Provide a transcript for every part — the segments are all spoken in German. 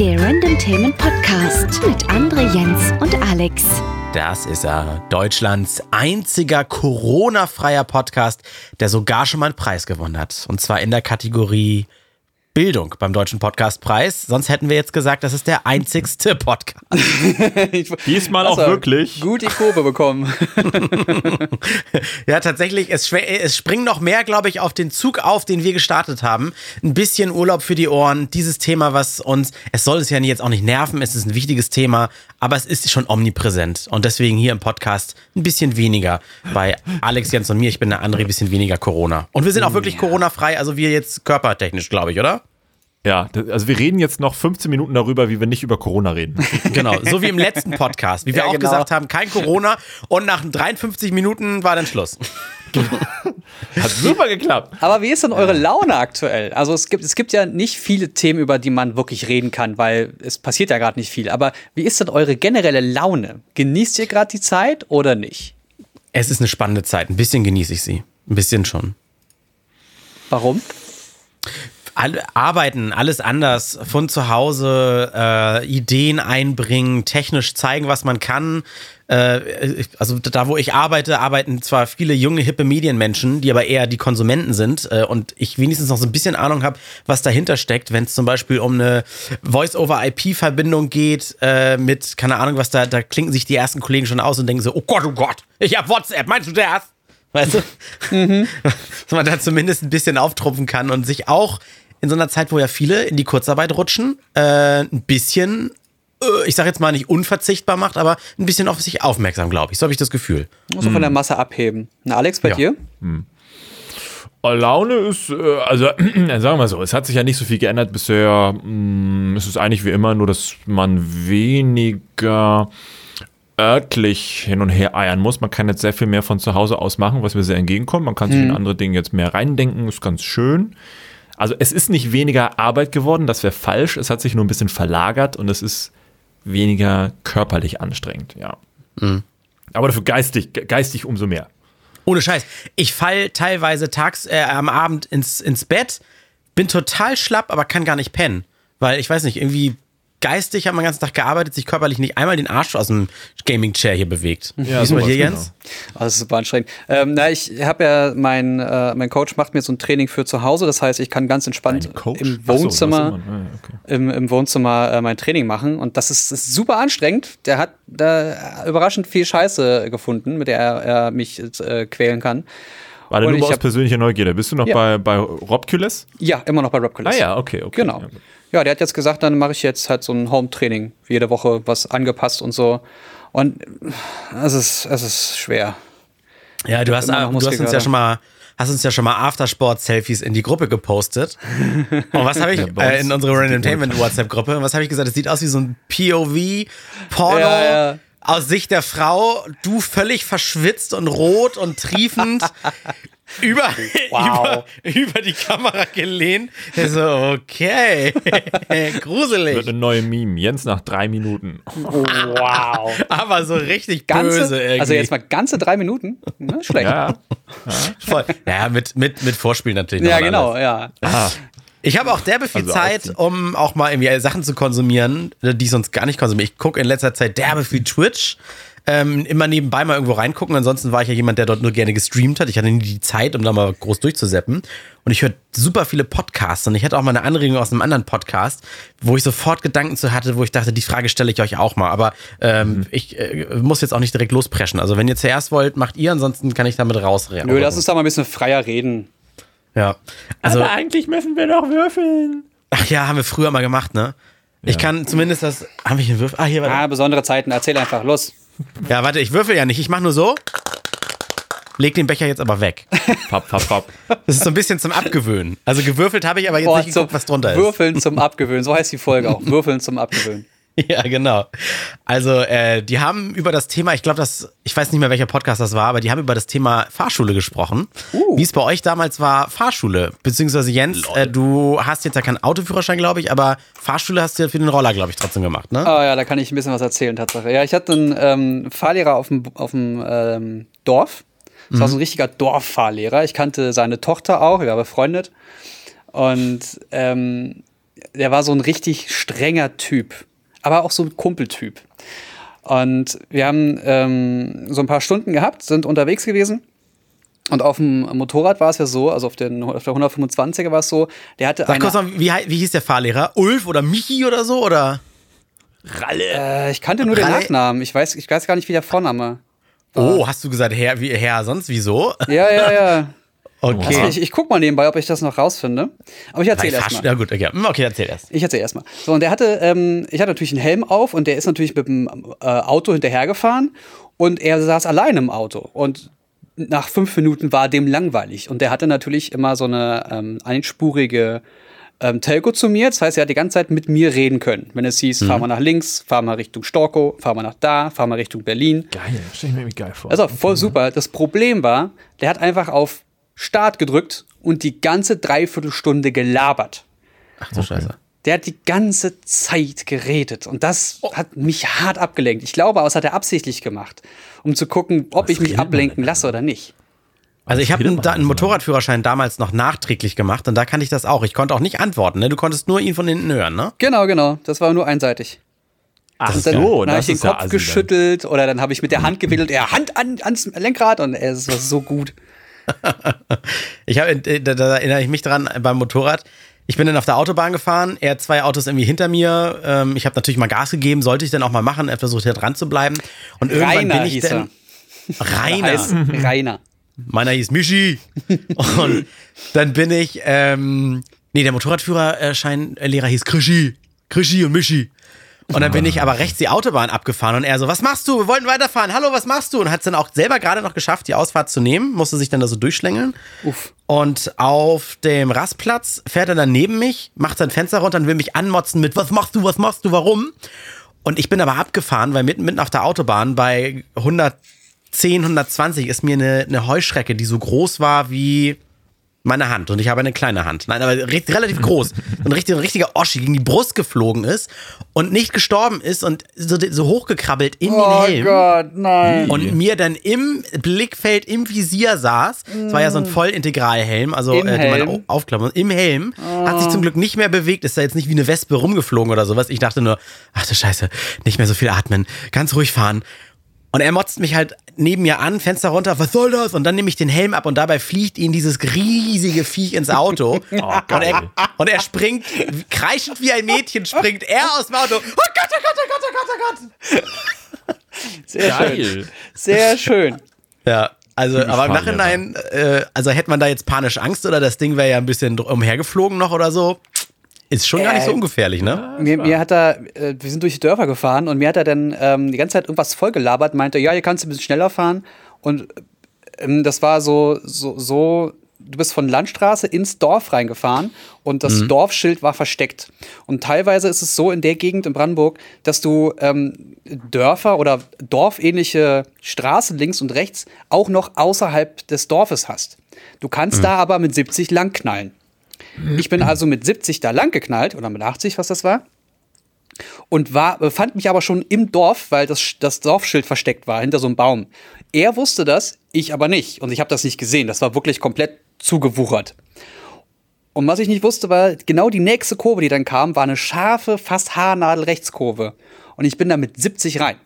Der Randomtainment Podcast mit André, Jens und Alex. Das ist er, Deutschlands einziger Corona-freier Podcast, der sogar schon mal einen Preis gewonnen hat. Und zwar in der Kategorie Bildung beim Deutschen Podcastpreis. Sonst hätten wir jetzt gesagt, das ist der einzigste Podcast. Diesmal auch wirklich. Gut die Kurve bekommen. ja, tatsächlich, es, es springen noch mehr, glaube ich, auf den Zug auf, den wir gestartet haben. Ein bisschen Urlaub für die Ohren. Dieses Thema, was uns, es soll es ja jetzt auch nicht nerven, es ist ein wichtiges Thema, aber es ist schon omnipräsent. Und deswegen hier im Podcast ein bisschen weniger. Bei Alex, Jens und mir, ich bin der andere, ein bisschen weniger Corona. Und wir sind auch wirklich ja. Corona-frei, also wir jetzt körpertechnisch, glaube ich, oder? Ja, also wir reden jetzt noch 15 Minuten darüber, wie wir nicht über Corona reden. Genau, so wie im letzten Podcast, wie wir ja, auch genau. gesagt haben, kein Corona und nach 53 Minuten war dann Schluss. Hat super geklappt. Aber wie ist denn eure Laune aktuell? Also es gibt, es gibt ja nicht viele Themen, über die man wirklich reden kann, weil es passiert ja gerade nicht viel. Aber wie ist denn eure generelle Laune? Genießt ihr gerade die Zeit oder nicht? Es ist eine spannende Zeit. Ein bisschen genieße ich sie. Ein bisschen schon. Warum? All, arbeiten, alles anders, von zu Hause, äh, Ideen einbringen, technisch zeigen, was man kann. Äh, also da, wo ich arbeite, arbeiten zwar viele junge, hippe Medienmenschen, die aber eher die Konsumenten sind äh, und ich wenigstens noch so ein bisschen Ahnung habe, was dahinter steckt, wenn es zum Beispiel um eine Voice-over-IP-Verbindung geht äh, mit, keine Ahnung, was da, da klinken sich die ersten Kollegen schon aus und denken so, oh Gott, oh Gott, ich habe WhatsApp, meinst du das? Weißt du? Mhm. Dass man da zumindest ein bisschen auftrumpfen kann und sich auch in so einer Zeit, wo ja viele in die Kurzarbeit rutschen, äh, ein bisschen, ich sag jetzt mal nicht unverzichtbar macht, aber ein bisschen auf sich aufmerksam, glaube ich. So habe ich das Gefühl. Muss hm. von der hm. Masse abheben. Na, Alex, bei ja. dir? Hm. Laune ist, äh, also sagen wir mal so, es hat sich ja nicht so viel geändert bisher. Hm, es ist eigentlich wie immer, nur dass man weniger örtlich hin und her eiern muss. Man kann jetzt sehr viel mehr von zu Hause aus machen, was mir sehr entgegenkommt. Man kann sich hm. in andere Dinge jetzt mehr reindenken, ist ganz schön. Also es ist nicht weniger Arbeit geworden, das wäre falsch. Es hat sich nur ein bisschen verlagert und es ist weniger körperlich anstrengend, ja. Mhm. Aber dafür geistig, geistig umso mehr. Ohne Scheiß. Ich fall teilweise tags äh, am Abend ins, ins Bett, bin total schlapp, aber kann gar nicht pennen. Weil ich weiß nicht, irgendwie geistig hat man den ganzen Tag gearbeitet, sich körperlich nicht einmal den Arsch aus dem Gaming-Chair hier bewegt. Ja, Wie ist bei dir, Jens? Genau. Oh, das ist super anstrengend. Ähm, na, ich habe ja, mein, äh, mein Coach macht mir so ein Training für zu Hause. Das heißt, ich kann ganz entspannt im Wohnzimmer, so, ah, okay. im, im, Wohnzimmer äh, mein Training machen. Und das ist, ist, super anstrengend. Der hat da überraschend viel Scheiße gefunden, mit der er, er mich äh, quälen kann. Warte, nur aus persönlicher Neugierde. Bist du noch ja. bei, bei Robculus? Ja, immer noch bei Robculus. Ah ja, okay, okay. Genau. Ja, der hat jetzt gesagt, dann mache ich jetzt halt so ein Home-Training jede Woche, was angepasst und so. Und es ist, es ist schwer. Ja, du hast, du hast uns ja schon mal hast uns ja schon mal Aftersport-Selfies in die Gruppe gepostet. Und was habe ich äh, in unsere Randomtainment WhatsApp-Gruppe? Was habe ich gesagt? Es sieht aus wie so ein POV-Porno. Ja, ja aus Sicht der Frau, du völlig verschwitzt und rot und triefend über, wow. über, über die Kamera gelehnt. So, okay, gruselig. Wird eine neue Meme, Jens nach drei Minuten. Wow. Aber so richtig ganze, böse irgendwie. Also jetzt mal ganze drei Minuten? Ne? Schlecht. Ja, ja. Voll. ja mit, mit, mit Vorspiel natürlich. Ja, genau, alles. ja. Aha. Ich habe auch derbe viel also Zeit, um auch mal irgendwie Sachen zu konsumieren, die ich sonst gar nicht konsumiere. Ich gucke in letzter Zeit derbe viel Twitch. Ähm, immer nebenbei mal irgendwo reingucken. Ansonsten war ich ja jemand, der dort nur gerne gestreamt hat. Ich hatte nie die Zeit, um da mal groß durchzuseppen. Und ich höre super viele Podcasts. Und ich hatte auch mal eine Anregung aus einem anderen Podcast, wo ich sofort Gedanken zu hatte, wo ich dachte, die Frage stelle ich euch auch mal. Aber ähm, mhm. ich äh, muss jetzt auch nicht direkt lospreschen. Also wenn ihr zuerst wollt, macht ihr. Ansonsten kann ich damit rausreden. Nö, lass uns da mal ein bisschen freier reden. Ja. Also, Aber eigentlich müssen wir doch würfeln. Ach ja, haben wir früher mal gemacht, ne? Ja. Ich kann zumindest das. Haben wir hier Würfel? Ah, hier war Ah, besondere Zeiten. Erzähl einfach. Los. Ja, warte, ich würfel ja nicht. Ich mach nur so. Leg den Becher jetzt aber weg. Papp, papp, papp. Das ist so ein bisschen zum Abgewöhnen. Also gewürfelt habe ich aber jetzt oh, nicht geguckt, was drunter ist. Würfeln zum Abgewöhnen. So heißt die Folge auch. Würfeln zum Abgewöhnen. Ja, genau. Also, äh, die haben über das Thema, ich glaube, das, ich weiß nicht mehr, welcher Podcast das war, aber die haben über das Thema Fahrschule gesprochen. Uh. Wie es bei euch damals war, Fahrschule. Beziehungsweise Jens, äh, du hast jetzt ja keinen Autoführerschein, glaube ich, aber Fahrschule hast du ja für den Roller, glaube ich, trotzdem gemacht, ne? Oh ja, da kann ich ein bisschen was erzählen, Tatsache. Ja, ich hatte einen ähm, Fahrlehrer auf dem, auf dem ähm, Dorf. Das mhm. war so ein richtiger Dorffahrlehrer. Ich kannte seine Tochter auch, wir waren befreundet. Und ähm, der war so ein richtig strenger Typ, aber auch so ein Kumpeltyp. Und wir haben ähm, so ein paar Stunden gehabt, sind unterwegs gewesen. Und auf dem Motorrad war es ja so, also auf, den, auf der 125er war es so, der hatte Sag kurz mal, wie, wie hieß der Fahrlehrer? Ulf oder Michi oder so? Oder? Ralle. Äh, ich kannte nur Ralle? den Nachnamen. Ich weiß, ich weiß gar nicht, wie der Vorname war. Oh, hast du gesagt, Herr, wie, Herr sonst wieso? Ja, ja, ja. Okay. Also ich, ich guck mal nebenbei, ob ich das noch rausfinde. Aber ich erzähle erst mal. Ja gut, okay. Okay, erzähl erst. Ich erzähle erst mal. So, und der hatte, ähm, ich hatte natürlich einen Helm auf und der ist natürlich mit dem äh, Auto hinterhergefahren und er saß allein im Auto. Und nach fünf Minuten war dem langweilig. Und der hatte natürlich immer so eine ähm, einspurige ähm, Telco zu mir. Das heißt, er hat die ganze Zeit mit mir reden können. Wenn es hieß, mhm. fahr mal nach links, fahr mal Richtung Storkow, fahr mal nach da, fahr mal Richtung Berlin. Geil, stell ich mir geil vor. Also voll okay. super. Das Problem war, der hat einfach auf Start gedrückt und die ganze Dreiviertelstunde gelabert. Ach du okay. Scheiße. Der hat die ganze Zeit geredet und das oh. hat mich hart abgelenkt. Ich glaube, das hat er absichtlich gemacht, um zu gucken, ob Was ich mich ablenken lasse oder nicht. Also ich habe einen, einen, Motorradführerschein damals noch nachträglich gemacht und da kannte ich das auch. Ich konnte auch nicht antworten, ne? Du konntest nur ihn von hinten hören, ne? Genau, genau. Das war nur einseitig. Ach und dann, so, dann habe ich den Kopf ja geschüttelt oder dann habe ich mit der Hand gewedelt, er Hand an, ans Lenkrad und es war so gut. ich habe, äh, da, da, erinnere ich mich dran beim Motorrad. Ich bin dann auf der Autobahn gefahren, er hat zwei Autos irgendwie hinter mir. Ähm, ich habe natürlich mal Gas gegeben, sollte ich dann auch mal machen. Er versucht hier dran zu bleiben. Und irgendwann Rainer bin ich dann. Rainer. Rainer. Meiner hieß Michi. Und dann bin ich, ähm, nee, der Motorradführerschein-Lehrer hieß Krischi. Krischi und Michi. Und dann bin ich aber rechts die Autobahn abgefahren und er so, was machst du? Wir wollten weiterfahren. Hallo, was machst du? Und hat es dann auch selber gerade noch geschafft, die Ausfahrt zu nehmen, musste sich dann da so durchschlängeln. Uff. Und auf dem Rastplatz fährt er dann neben mich, macht sein Fenster runter und will mich anmotzen mit, was machst du, was machst du, warum? Und ich bin aber abgefahren, weil mitten, mitten auf der Autobahn bei 110, 120 ist mir eine, eine Heuschrecke, die so groß war wie meine Hand und ich habe eine kleine Hand. Nein, aber relativ groß. Ein richtiger, ein richtiger Oschi gegen die Brust geflogen ist und nicht gestorben ist und so, so hochgekrabbelt in oh den Helm. Oh Gott, nein. Und mir dann im Blickfeld im Visier saß. Es war ja so ein mm. Vollintegralhelm, also Im äh, Helm. meine Aufklappen. Im Helm. Oh. Hat sich zum Glück nicht mehr bewegt, ist da jetzt nicht wie eine Wespe rumgeflogen oder sowas. Ich dachte nur, ach du Scheiße, nicht mehr so viel atmen, ganz ruhig fahren. Und er motzt mich halt neben mir an, Fenster runter, was soll das? Und dann nehme ich den Helm ab und dabei fliegt ihn dieses riesige Viech ins Auto. oh, und, er, und, er, springt, kreischend wie ein Mädchen, springt er aus dem Auto. Oh Gott, oh Gott, oh Gott, oh Gott, oh Gott. Sehr Geil. schön. Sehr schön. Ja, also, aber im Nachhinein, äh, also hätte man da jetzt panische Angst oder das Ding wäre ja ein bisschen umhergeflogen noch oder so. Ist schon gar nicht so äh, ungefährlich, ne? Mir, mir hat er, äh, wir sind durch die Dörfer gefahren und mir hat er dann ähm, die ganze Zeit irgendwas vollgelabert, meinte, ja, hier kannst du ein bisschen schneller fahren. Und ähm, das war so, so, so, du bist von Landstraße ins Dorf reingefahren und das mhm. Dorfschild war versteckt. Und teilweise ist es so in der Gegend in Brandenburg, dass du ähm, Dörfer oder dorfähnliche Straßen links und rechts auch noch außerhalb des Dorfes hast. Du kannst mhm. da aber mit 70 langknallen. Ich bin also mit 70 da lang geknallt, oder mit 80, was das war. Und war, befand mich aber schon im Dorf, weil das, das Dorfschild versteckt war, hinter so einem Baum. Er wusste das, ich aber nicht. Und ich habe das nicht gesehen. Das war wirklich komplett zugewuchert. Und was ich nicht wusste, war, genau die nächste Kurve, die dann kam, war eine scharfe, fast Haarnadel-Rechtskurve. Und ich bin da mit 70 rein.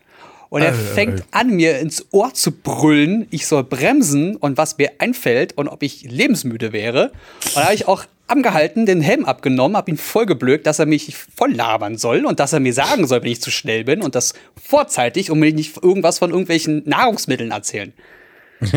Und er fängt an, mir ins Ohr zu brüllen, ich soll bremsen und was mir einfällt und ob ich lebensmüde wäre. Und da habe ich auch angehalten, den Helm abgenommen, habe ihn vollgeblökt, dass er mich voll labern soll und dass er mir sagen soll, wenn ich zu schnell bin und das vorzeitig und mir nicht irgendwas von irgendwelchen Nahrungsmitteln erzählen.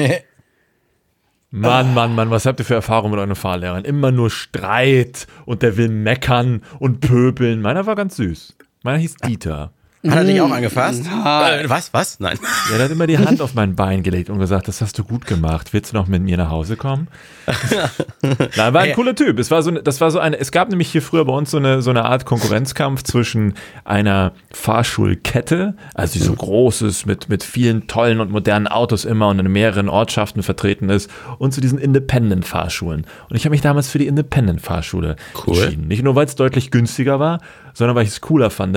Mann, Mann, Mann, was habt ihr für Erfahrungen mit euren Fahrlehrern? Immer nur Streit und der will meckern und pöbeln. Meiner war ganz süß. Meiner hieß Dieter. Hat er dich auch angefasst? Äh, was? Was? Nein. Ja, er hat immer die Hand auf mein Bein gelegt und gesagt, das hast du gut gemacht. Willst du noch mit mir nach Hause kommen? Nein, war ein cooler Typ. Es war so, das war so eine, es gab nämlich hier früher bei uns so eine, so eine Art Konkurrenzkampf zwischen einer Fahrschulkette, also die so groß ist, mit, mit vielen tollen und modernen Autos immer und in mehreren Ortschaften vertreten ist, und zu diesen Independent-Fahrschulen. Und ich habe mich damals für die Independent-Fahrschule cool. entschieden. Nicht nur, weil es deutlich günstiger war, sondern weil ich es cooler fand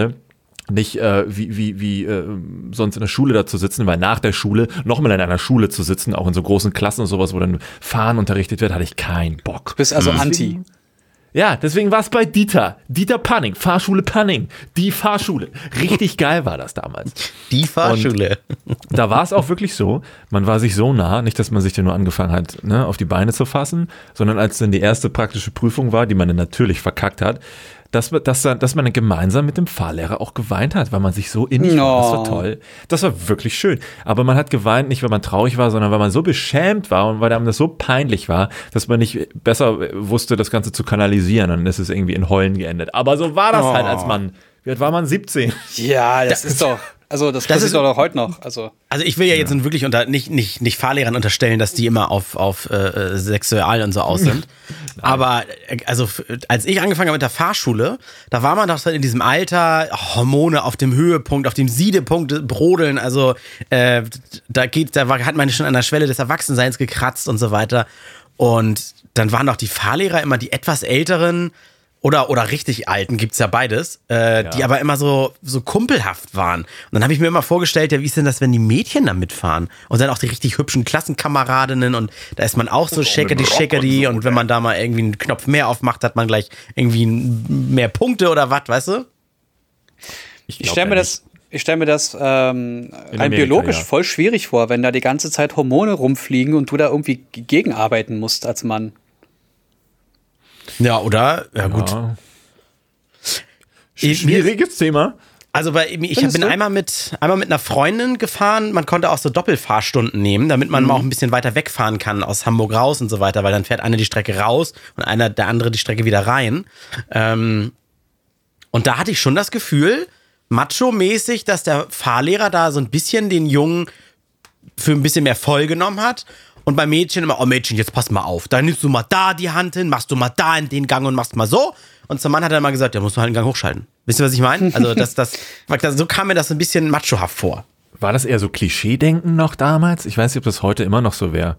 nicht äh, wie, wie, wie äh, sonst in der Schule da zu sitzen, weil nach der Schule nochmal in einer Schule zu sitzen, auch in so großen Klassen und sowas, wo dann Fahren unterrichtet wird, hatte ich keinen Bock. Du bist also mhm. anti. Ja, deswegen war es bei Dieter. Dieter Panning, Fahrschule Panning. Die Fahrschule. Richtig geil war das damals. Die Fahrschule. Und da war es auch wirklich so, man war sich so nah, nicht, dass man sich da nur angefangen hat, ne, auf die Beine zu fassen, sondern als dann die erste praktische Prüfung war, die man dann natürlich verkackt hat, dass, dass, dass man dann gemeinsam mit dem Fahrlehrer auch geweint hat, weil man sich so innig no. war. Das war toll. Das war wirklich schön. Aber man hat geweint nicht, weil man traurig war, sondern weil man so beschämt war und weil einem das so peinlich war, dass man nicht besser wusste, das Ganze zu kanalisieren. Und dann ist es irgendwie in Heulen geendet. Aber so war das oh. halt als Mann. Wie alt war man? 17. Ja, das, das ist doch. Also das, das ist doch heute noch. Also, also ich will ja, ja. jetzt wirklich unter, nicht, nicht, nicht Fahrlehrern unterstellen, dass die immer auf, auf äh, sexual und so aus sind. Aber äh, also als ich angefangen habe mit der Fahrschule, da war man doch in diesem Alter, Hormone auf dem Höhepunkt, auf dem Siedepunkt brodeln. Also äh, da geht, da war, hat man schon an der Schwelle des Erwachsenseins gekratzt und so weiter. Und dann waren doch die Fahrlehrer immer die etwas älteren oder, oder richtig alten, gibt's ja beides, äh, ja. die aber immer so, so kumpelhaft waren. Und dann habe ich mir immer vorgestellt, ja, wie ist denn das, wenn die Mädchen da mitfahren? Und dann auch die richtig hübschen Klassenkameradinnen und da ist man auch so shakerty shakerty und, und wenn man da mal irgendwie einen Knopf mehr aufmacht, hat man gleich irgendwie mehr Punkte oder was, weißt du? Ich, ich stelle mir das, ich stelle mir das ähm, rein biologisch ja. voll schwierig vor, wenn da die ganze Zeit Hormone rumfliegen und du da irgendwie gegenarbeiten musst als Mann. Ja, oder? Ja, gut. Ja. Schwieriges Thema. Also bei, ich bin einmal mit, einmal mit einer Freundin gefahren. Man konnte auch so Doppelfahrstunden nehmen, damit man mhm. auch ein bisschen weiter wegfahren kann aus Hamburg raus und so weiter, weil dann fährt einer die Strecke raus und einer der andere die Strecke wieder rein. Ähm, und da hatte ich schon das Gefühl, macho-mäßig, dass der Fahrlehrer da so ein bisschen den Jungen für ein bisschen mehr voll genommen hat und bei Mädchen immer, oh Mädchen, jetzt pass mal auf. Da nimmst du mal da die Hand hin, machst du mal da in den Gang und machst mal so. Und zum Mann hat er immer gesagt, ja, musst du halt den Gang hochschalten. Wisst ihr, was ich meine? Also, das, das, so kam mir das ein bisschen machohaft vor. War das eher so Klischee-Denken noch damals? Ich weiß nicht, ob das heute immer noch so wäre.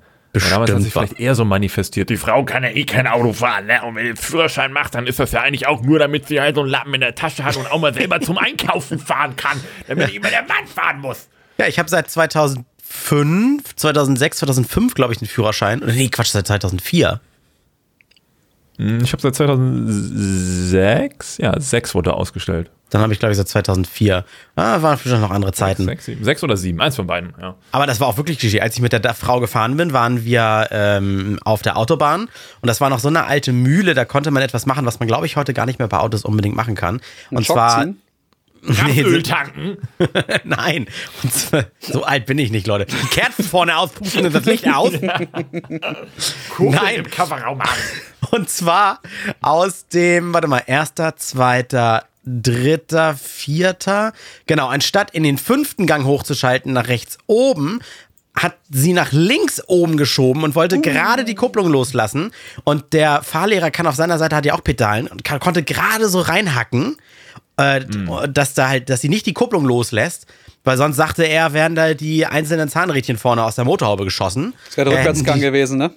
Damals hat sich vielleicht eher so manifestiert. Die Frau kann ja eh kein Auto fahren, ne? Und wenn sie den Führerschein macht, dann ist das ja eigentlich auch nur, damit sie halt so einen Lappen in der Tasche hat und auch mal selber zum Einkaufen fahren kann, damit ich immer der Mann fahren muss. Ja, ich habe seit 2000 2005, 2006, 2005, glaube ich, den Führerschein. Oder nee, Quatsch, seit 2004. Hm, ich habe seit 2006, ja, 6 wurde ausgestellt. Dann habe ich, glaube ich, seit 2004. Ah, waren vielleicht noch andere Zeiten. Sechs, sieben, sechs oder sieben, eins von beiden, ja. Aber das war auch wirklich Klischee. Als ich mit der Frau gefahren bin, waren wir ähm, auf der Autobahn und das war noch so eine alte Mühle, da konnte man etwas machen, was man, glaube ich, heute gar nicht mehr bei Autos unbedingt machen kann. Und zwar. Ziehen? Öl tanken? Nein. Zwar, so alt bin ich nicht, Leute. Die Kerzen vorne auspusten und das Licht aus. Nein. im Kofferraum an. Und zwar aus dem, warte mal, erster, zweiter, dritter, vierter. Genau, anstatt in den fünften Gang hochzuschalten nach rechts oben, hat sie nach links oben geschoben und wollte uh. gerade die Kupplung loslassen. Und der Fahrlehrer kann auf seiner Seite, hat ja auch Pedalen und kann, konnte gerade so reinhacken äh, mhm. dass da halt, dass sie nicht die Kupplung loslässt, weil sonst sagte er, wären da die einzelnen Zahnrädchen vorne aus der Motorhaube geschossen. Das wäre der Rückwärtsgang äh, gewesen, ne?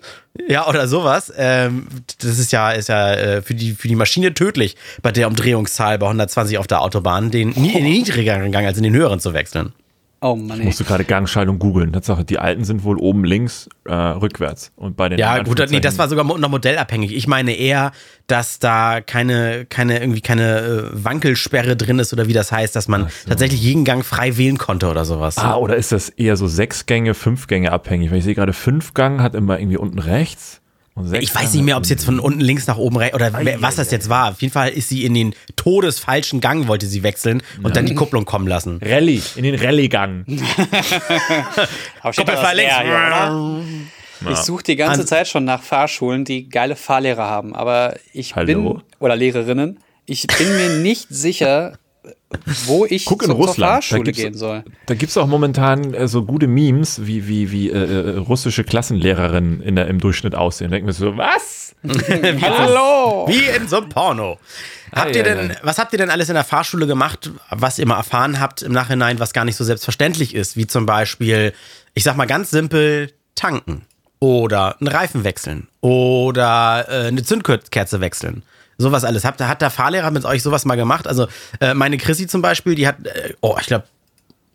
Ja, oder sowas. Ähm, das ist ja, ist ja äh, für, die, für die Maschine tödlich, bei der Umdrehungszahl bei 120 auf der Autobahn den, in den niedrigeren Gang als in den höheren zu wechseln. Oh Mann. Ich musste gerade Gangschaltung googeln. Tatsache, die alten sind wohl oben links äh, rückwärts. Und bei den Ja, gut, nee, das war sogar noch modellabhängig. Ich meine eher, dass da keine, keine, irgendwie keine äh, Wankelsperre drin ist oder wie das heißt, dass man so. tatsächlich jeden Gang frei wählen konnte oder sowas. Ah, oder ist das eher so sechs Gänge, fünf Gänge abhängig? Weil ich sehe gerade, fünf Gang hat immer irgendwie unten rechts. Ich weiß nicht mehr, ob es jetzt von unten links nach oben rechts oder was das jetzt war. Auf jeden Fall ist sie in den todesfalschen Gang, wollte sie wechseln und ja. dann die Kupplung kommen lassen. Rallye, in den Rallye-Gang. Kupplung links. Ja. Ich suche die ganze Zeit schon nach Fahrschulen, die geile Fahrlehrer haben, aber ich Hallo? bin, oder Lehrerinnen, ich bin mir nicht sicher, wo ich Guck in zu, Russland. zur Fahrschule gehen soll. Da gibt es auch momentan äh, so gute Memes, wie, wie, wie äh, äh russische Klassenlehrerinnen in der, im Durchschnitt aussehen. Da denken wir so, was? Hallo! Wie in so einem Porno. Habt ihr denn, was habt ihr denn alles in der Fahrschule gemacht, was ihr mal erfahren habt im Nachhinein, was gar nicht so selbstverständlich ist? Wie zum Beispiel, ich sag mal ganz simpel, tanken. Oder einen Reifen wechseln. Oder äh, eine Zündkerze wechseln sowas alles. Habt, hat der Fahrlehrer mit euch sowas mal gemacht? Also äh, meine Chrissy zum Beispiel, die hat, äh, oh, ich glaube,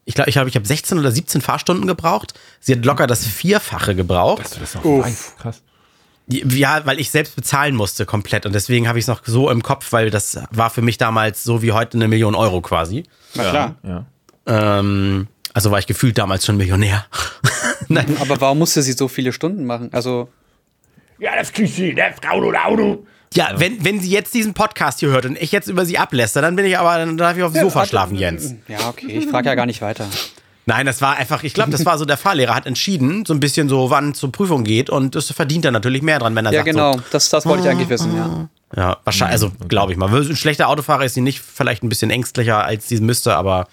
ich glaube, ich, glaub, ich habe 16 oder 17 Fahrstunden gebraucht. Sie hat locker das Vierfache gebraucht. Weißt du das noch? Krass. Ja, weil ich selbst bezahlen musste komplett und deswegen habe ich es noch so im Kopf, weil das war für mich damals so wie heute eine Million Euro quasi. Na klar. Ja. Ähm, also war ich gefühlt damals schon Millionär. Nein. Aber warum musste sie so viele Stunden machen? Also. Ja, das kriegst du, das Auto, Auto. Ja, wenn, wenn sie jetzt diesen Podcast hier hört und ich jetzt über sie ablässt, dann bin ich aber, dann darf ich auf dem Sofa warte, schlafen, Jens. Ja, okay, ich frage ja gar nicht weiter. Nein, das war einfach, ich glaube, das war so, der Fahrlehrer hat entschieden, so ein bisschen so, wann zur Prüfung geht und das verdient er natürlich mehr dran, wenn er Ja, sagt genau, so, das, das wollte ich eigentlich wissen, ja. Ja, wahrscheinlich, also glaube ich mal. Ein schlechter Autofahrer ist sie nicht, vielleicht ein bisschen ängstlicher, als sie müsste, aber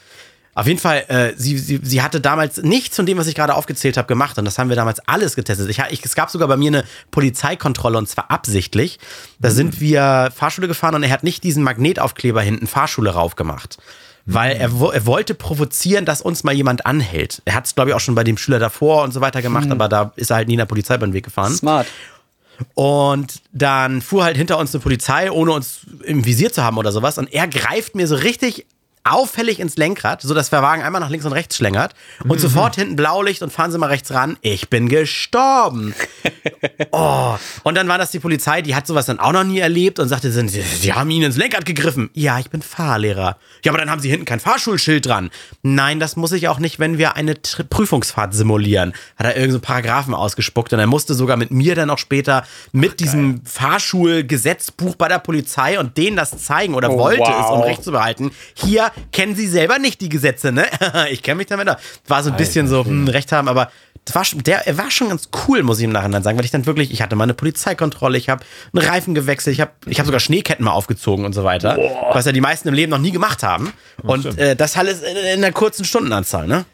auf jeden Fall, äh, sie, sie, sie hatte damals nichts von dem, was ich gerade aufgezählt habe, gemacht. Und das haben wir damals alles getestet. Ich, ich, es gab sogar bei mir eine Polizeikontrolle und zwar absichtlich. Da Mhm. sind wir Fahrschule gefahren und er hat nicht diesen Magnetaufkleber hinten Fahrschule rauf gemacht. Weil er, er wollte provozieren, dass uns mal jemand anhält. Er hat es, glaube ich, auch schon bei dem Schüler davor und so weiter gemacht, aber da ist er halt nie in der Polizei beim Weg gefahren. Smart. Und dann fuhr halt hinter uns eine Polizei, ohne uns im Visier zu haben oder sowas. Und er greift mir so richtig auffällig ins Lenkrad, so dass der Wagen einmal nach links und rechts schlängert. Und sofort hinten Blaulicht und fahren Sie mal rechts ran. Ich bin gestorben. oh. Und dann war das die Polizei, die hat sowas dann auch noch nie erlebt und sagte, sie, sie haben ihn ins Lenkrad gegriffen. Ja, ich bin Fahrlehrer. Ja, aber dann haben Sie hinten kein Fahrschulschild dran. Nein, das muss ich auch nicht, wenn wir eine Prüfungsfahrt simulieren. Hat er irgendeinen so Paragraphen ausgespuckt und er musste sogar mit mir dann auch später mit diesem Fahrschulgesetzbuch bei der Polizei und denen das zeigen oder Oh, wollte wow. es, um Recht zu behalten. Hier kennen Sie selber nicht die Gesetze, ne? ich kenne mich damit. aus. War so ein bisschen so, hm, Recht haben, aber das war schon, der, er war schon ganz cool, muss ich im Nachhinein sagen, weil ich dann wirklich, ich hatte mal eine Polizeikontrolle, ich habe einen Reifen gewechselt, ich habe ich hab sogar Schneeketten mal aufgezogen und so weiter, was ja die meisten im Leben noch nie gemacht haben. Und äh, das alles in, in einer kurzen Stundenanzahl, ne?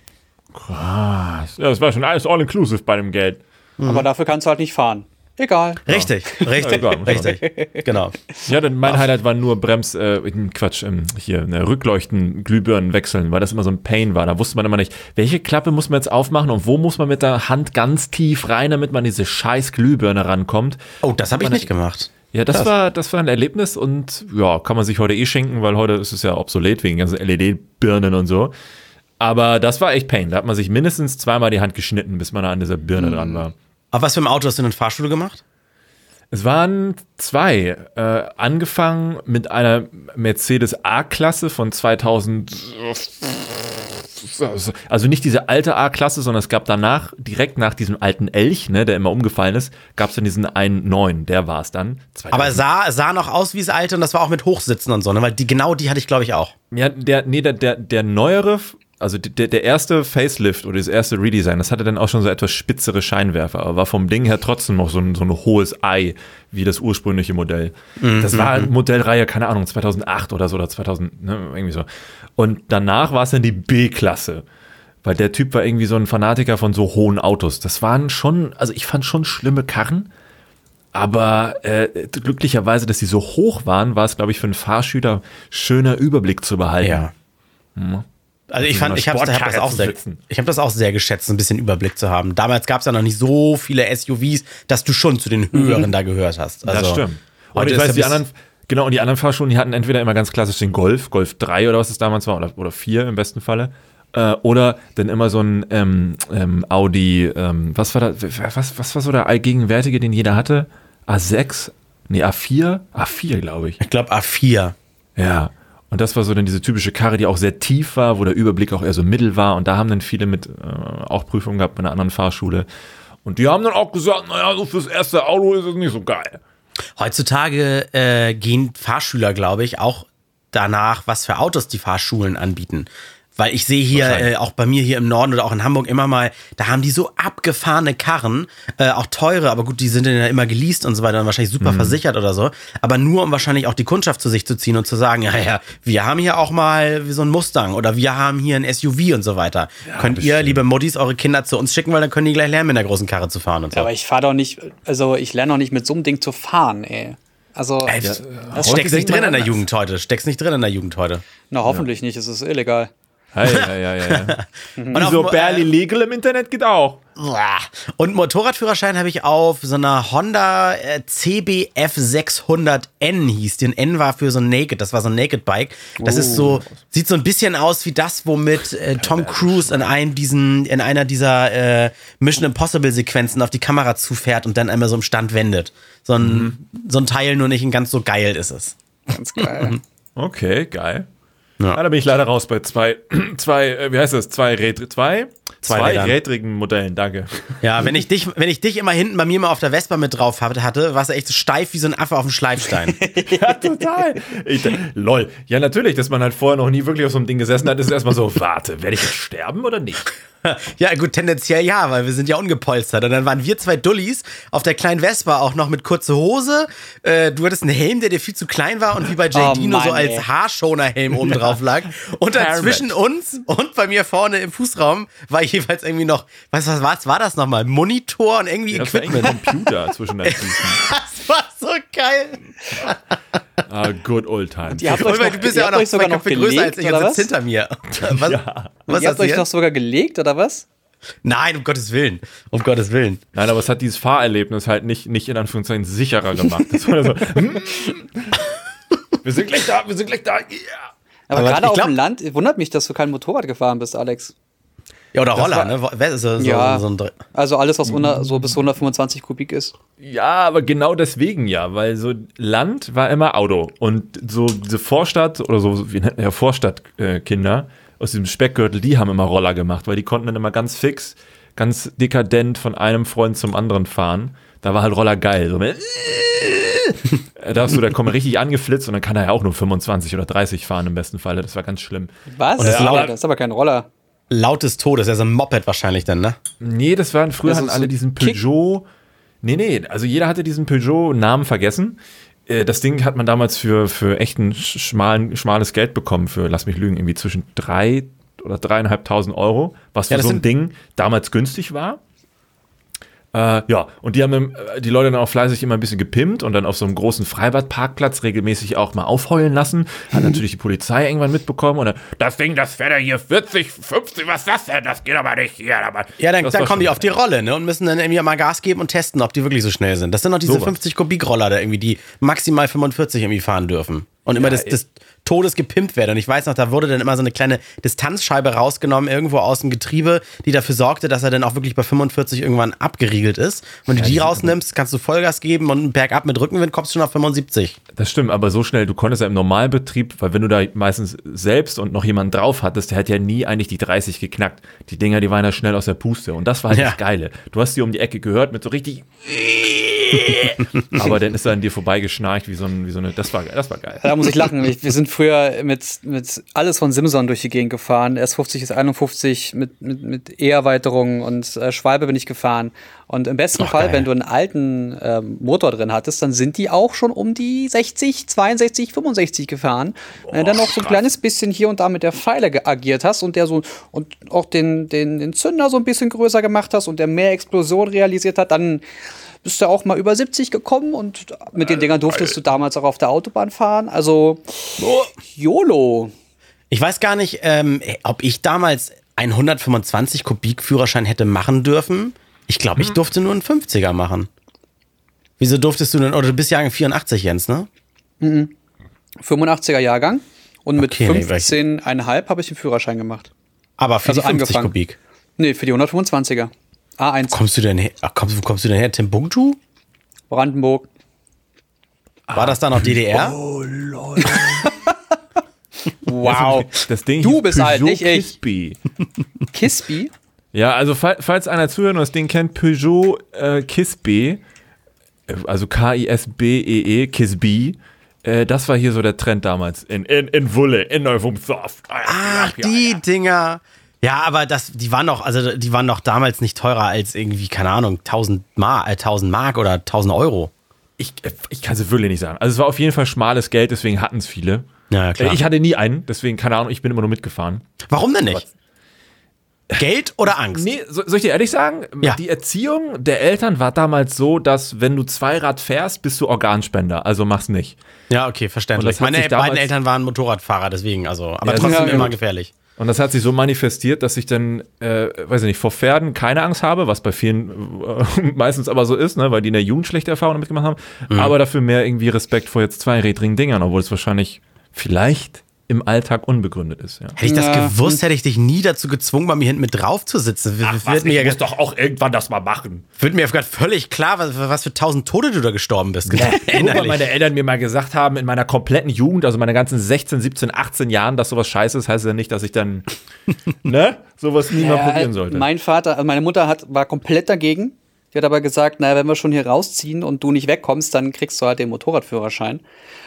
Ja, das war schon alles all-inclusive bei dem Geld. Aber dafür kannst du halt nicht fahren. Egal. Richtig, richtig, Ja, klar, richtig. Genau. Ja, denn mein Highlight war nur Brems, äh, Quatsch, ähm, hier, ne, Rückleuchten, Glühbirnen wechseln, weil das immer so ein Pain war. Da wusste man immer nicht, welche Klappe muss man jetzt aufmachen und wo muss man mit der Hand ganz tief rein, damit man diese scheiß Glühbirne rankommt. Oh, das habe ich nicht gemacht. Ja, das war, das war ein Erlebnis und ja, kann man sich heute eh schenken, weil heute ist es ja obsolet wegen ganzen LED-Birnen und so. Aber das war echt Pain. Da hat man sich mindestens zweimal die Hand geschnitten, bis man an dieser Birne dran war. Aber was für ein Auto hast du in der Fahrschule gemacht? Es waren zwei. Äh, angefangen mit einer Mercedes A-Klasse von 2000. Also nicht diese alte A-Klasse, sondern es gab danach, direkt nach diesem alten Elch, ne, der immer umgefallen ist, gab es dann diesen einen neuen, der war es dann. 2000. Aber es sah, sah noch aus wie das alte und das war auch mit Hochsitzen und so, ne? Weil die, genau die hatte ich, glaube ich, auch. Ja, der, nee, der, der, der neuere, also der, der erste Facelift oder das erste Redesign, das hatte dann auch schon so etwas spitzere Scheinwerfer, aber war vom Ding her trotzdem noch so ein, so ein hohes Ei, wie das ursprüngliche Modell. Das war Modellreihe, keine Ahnung, 2008 oder so, oder 2000, ne, irgendwie so. Und danach war es dann die B-Klasse. Weil der Typ war irgendwie so ein Fanatiker von so hohen Autos. Das waren schon, also ich fand schon schlimme Karren. Aber äh, glücklicherweise, dass sie so hoch waren, war es, glaube ich, für einen Fahrschüler schöner Überblick zu behalten. Ja. Also ich fand, ich habe hab das auch sehr, ich habe das auch sehr geschätzt, ein bisschen Überblick zu haben. Damals gab es ja noch nicht so viele SUVs, dass du schon zu den höheren da gehört hast. Also, das stimmt. Und ich weiß, die anderen, genau, und die anderen Fahrschulen, die hatten entweder immer ganz klassisch den Golf, Golf 3 oder was es damals war, oder, oder 4 im besten Falle. Äh, oder dann immer so ein ähm, ähm, Audi, ähm, was war da, was, was war so der allgegenwärtige, den jeder hatte? A6? Nee, A4? A4, glaube ich. Ich glaube A4. Ja. Und das war so dann diese typische Karre, die auch sehr tief war, wo der Überblick auch eher so mittel war. Und da haben dann viele mit äh, auch Prüfungen gehabt bei einer anderen Fahrschule. Und die haben dann auch gesagt, naja, so fürs erste Auto ist es nicht so geil. Heutzutage äh, gehen Fahrschüler, glaube ich, auch danach, was für Autos die Fahrschulen anbieten. Weil ich sehe hier, äh, auch bei mir hier im Norden oder auch in Hamburg immer mal, da haben die so abgefahrene Karren, äh, auch teure, aber gut, die sind dann ja immer geleast und so weiter und wahrscheinlich super versichert oder so. Aber nur, um wahrscheinlich auch die Kundschaft zu sich zu ziehen und zu sagen, ja, ja, wir haben hier auch mal so ein Mustang oder wir haben hier ein SUV und so weiter. Könnt ihr, liebe Muttis, eure Kinder zu uns schicken, weil dann können die gleich lernen, mit einer großen Karre zu fahren und so. Aber ich fahre doch nicht, also ich lerne doch nicht mit so einem Ding zu fahren, ey. Also, Ey, das steckst heute nicht drin in der. Jugend heute. Steckst nicht drin in der Jugend heute. na hoffentlich nicht, es ist illegal. Hey, ja, ja, ja, ja. Und auf so barely legal im Internet geht auch. Und Motorradführerschein habe ich auf so einer Honda äh, CBF 600N hieß. Den N war für so ein Naked, das war so ein Naked Bike. Das oh. ist so, oh. sieht so ein bisschen aus wie das, womit äh, Tom Cruise in einem diesen, in einer dieser äh, Mission Impossible Sequenzen auf die Kamera zufährt und dann einmal so im Stand wendet. So ein, mhm. so ein Teil, nur nicht ganz so geil ist es. Ganz geil. okay, geil. Ja. ja. da bin ich leider raus bei zwei, zwei, äh, wie heißt das? Zwei, Räd zwei? Zwei, rädrigen Modellen, danke. Ja, wenn ich dich, wenn ich dich immer hinten bei mir mal auf der Vespa mit drauf hatte, warst du echt so steif wie so ein Affe auf dem Schleifstein. ja, total. Ich, lol. Ja, natürlich, dass man halt vorher noch nie wirklich auf so einem Ding gesessen hat, ist erstmal so, warte, werde ich jetzt sterben oder nicht? Ja, gut, tendenziell ja, weil wir sind ja ungepolstert. Und dann waren wir zwei Dullis auf der kleinen Vespa auch noch mit kurzer Hose. Äh, du hattest einen Helm, der dir viel zu klein war und wie bei Jay oh, Dino so als Haarschoner-Helm oben drauf lag. Und dann zwischen uns und bei mir vorne im Fußraum war jeweils irgendwie noch, was, was, was war das nochmal? Monitor und irgendwie ja, Equipment. Ein Computer zwischen deinen Füßen. das war so geil. ah, good old times. Ihr habt euch noch, du bist ja auch noch zwei Köpfe größer als ich und sitzt hinter mir. Was, ja. was ihr habt euch noch sogar gelegt, oder was? Nein, um Gottes Willen. Um Gottes Willen. Nein, aber es hat dieses Fahrerlebnis halt nicht, nicht in Anführungszeichen sicherer gemacht. Das war so, hm, wir sind gleich da, wir sind gleich da. Yeah. Aber, aber gerade auf dem Land wundert mich, dass du kein Motorrad gefahren bist, Alex. Ja, oder Roller, war, ne? So, ja, so, so also alles, was 100, so bis 125 Kubik ist. Ja, aber genau deswegen ja, weil so Land war immer Auto. Und so diese Vorstadt oder so, wie nennt man ja Vorstadtkinder äh, aus diesem Speckgürtel, die haben immer Roller gemacht, weil die konnten dann immer ganz fix, ganz dekadent von einem Freund zum anderen fahren. Da war halt Roller geil. So, da hast du, da kommen richtig angeflitzt und dann kann er ja auch nur 25 oder 30 fahren im besten Falle. Das war ganz schlimm. Was? Und das, ja, das ist aber kein Roller lautes Todes, also ein Moped wahrscheinlich dann, ne? Nee, das waren früher das hatten alle so diesen Peugeot. Kick. Nee, nee, also jeder hatte diesen Peugeot-Namen vergessen. Äh, das Ding hat man damals für, für echten schmalen, schmales Geld bekommen, für, lass mich lügen, irgendwie zwischen drei oder dreieinhalbtausend Euro, was für ja, so ein Ding damals günstig war. Äh, ja, und die haben äh, die Leute dann auch fleißig immer ein bisschen gepimpt und dann auf so einem großen Freibadparkplatz regelmäßig auch mal aufheulen lassen. Hat natürlich die Polizei irgendwann mitbekommen und dann, das Ding, das fährt ja hier 40, 50, was ist das denn? Das geht aber nicht hier. Aber ja, dann, dann kommen die auf die Rolle ne, und müssen dann irgendwie mal Gas geben und testen, ob die wirklich so schnell sind. Das sind noch diese so 50 Kubikroller da irgendwie, die maximal 45 irgendwie fahren dürfen. Und immer ja, das, das Todes gepimpt werden. Und ich weiß noch, da wurde dann immer so eine kleine Distanzscheibe rausgenommen, irgendwo aus dem Getriebe, die dafür sorgte, dass er dann auch wirklich bei 45 irgendwann abgeriegelt ist. Wenn ja, du die rausnimmst, kannst du Vollgas geben und bergab mit Rückenwind kommst du schon auf 75. Das stimmt, aber so schnell, du konntest ja im Normalbetrieb, weil wenn du da meistens selbst und noch jemanden drauf hattest, der hat ja nie eigentlich die 30 geknackt. Die Dinger, die waren ja schnell aus der Puste. Und das war halt ja. das Geile. Du hast die um die Ecke gehört mit so richtig Aber dann ist er an dir vorbeigeschnarcht wie so, ein, wie so eine. Das war, das war geil. Da muss ich lachen. Wir sind früher mit, mit alles von Simson durch die Gegend gefahren. S50 ist 51 mit, mit, mit E-Erweiterungen und äh, Schwalbe bin ich gefahren. Und im besten Ach, Fall, geil. wenn du einen alten ähm, Motor drin hattest, dann sind die auch schon um die 60, 62, 65 gefahren. Oh, wenn du dann noch so ein kleines bisschen hier und da mit der Pfeile agiert hast und der so und auch den, den, den Zünder so ein bisschen größer gemacht hast und der mehr Explosion realisiert hat, dann bist du auch mal über 70 gekommen und mit den Dingern durftest du damals auch auf der Autobahn fahren. Also, YOLO. Ich weiß gar nicht, ähm, ob ich damals einen 125 Kubik Führerschein hätte machen dürfen. Ich glaube, ich hm. durfte nur einen 50er machen. Wieso durftest du denn, oder du bist Jahrgang 84, Jens, ne? Mhm. 85er Jahrgang. Und mit okay, 15,5 habe ich den Führerschein gemacht. Aber für also die 50 angefangen. Kubik? Nee, für die 125er. A1. Kommst du denn her? Kommst, kommst du denn her? Timbuktu? Brandenburg. War das da noch DDR? Oh, Leute. wow. Das Ding du bist halt nicht ich. Kisby. Kisby? Ja, also falls einer zuhört und das Ding kennt, Peugeot äh, Kisby, äh, also K-I-S-B-E-E, -E, Kisby, äh, das war hier so der Trend damals in, in, in Wulle, in Neuvumsdorf. Ach, die Dinger. Ja, aber das, die waren noch, also die waren noch damals nicht teurer als irgendwie, keine Ahnung, 1000 Mark, äh, 1000 Mark oder 1000 Euro. Ich, ich kann es wirklich nicht sagen. Also es war auf jeden Fall schmales Geld, deswegen hatten es viele. Ja, klar. Äh, ich hatte nie einen, deswegen, keine Ahnung, ich bin immer nur mitgefahren. Warum denn nicht? Geld oder Angst? Nee, soll ich dir ehrlich sagen? Ja. Die Erziehung der Eltern war damals so, dass wenn du Zweirad fährst, bist du Organspender. Also mach's nicht. Ja, okay, verständlich. Meine beiden Eltern waren Motorradfahrer, deswegen, also, aber ja, trotzdem ja, immer gefährlich. Und das hat sich so manifestiert, dass ich dann, äh, weiß ich nicht, vor Pferden keine Angst habe, was bei vielen äh, meistens aber so ist, ne, weil die in der Jugend schlechte Erfahrungen damit gemacht haben, mhm. aber dafür mehr irgendwie Respekt vor jetzt zweirädrigen Dingern, obwohl es wahrscheinlich vielleicht im Alltag unbegründet ist. Ja. Hätte ich das ja. gewusst, hätte ich dich nie dazu gezwungen, bei mir hinten mit drauf zu sitzen. Ach, was, mir ich muss doch auch irgendwann das mal machen. Wird mir gerade völlig klar, was, was, für tausend Tode du da gestorben bist. Ja, nur weil meine Eltern mir mal gesagt haben, in meiner kompletten Jugend, also meine ganzen 16, 17, 18 Jahren, dass sowas scheiße ist, heißt ja nicht, dass ich dann ne, sowas nie mal probieren sollte. Mein Vater, also meine Mutter hat, war komplett dagegen. Die hat aber gesagt, naja, wenn wir schon hier rausziehen und du nicht wegkommst, dann kriegst du halt den Motorradführerschein.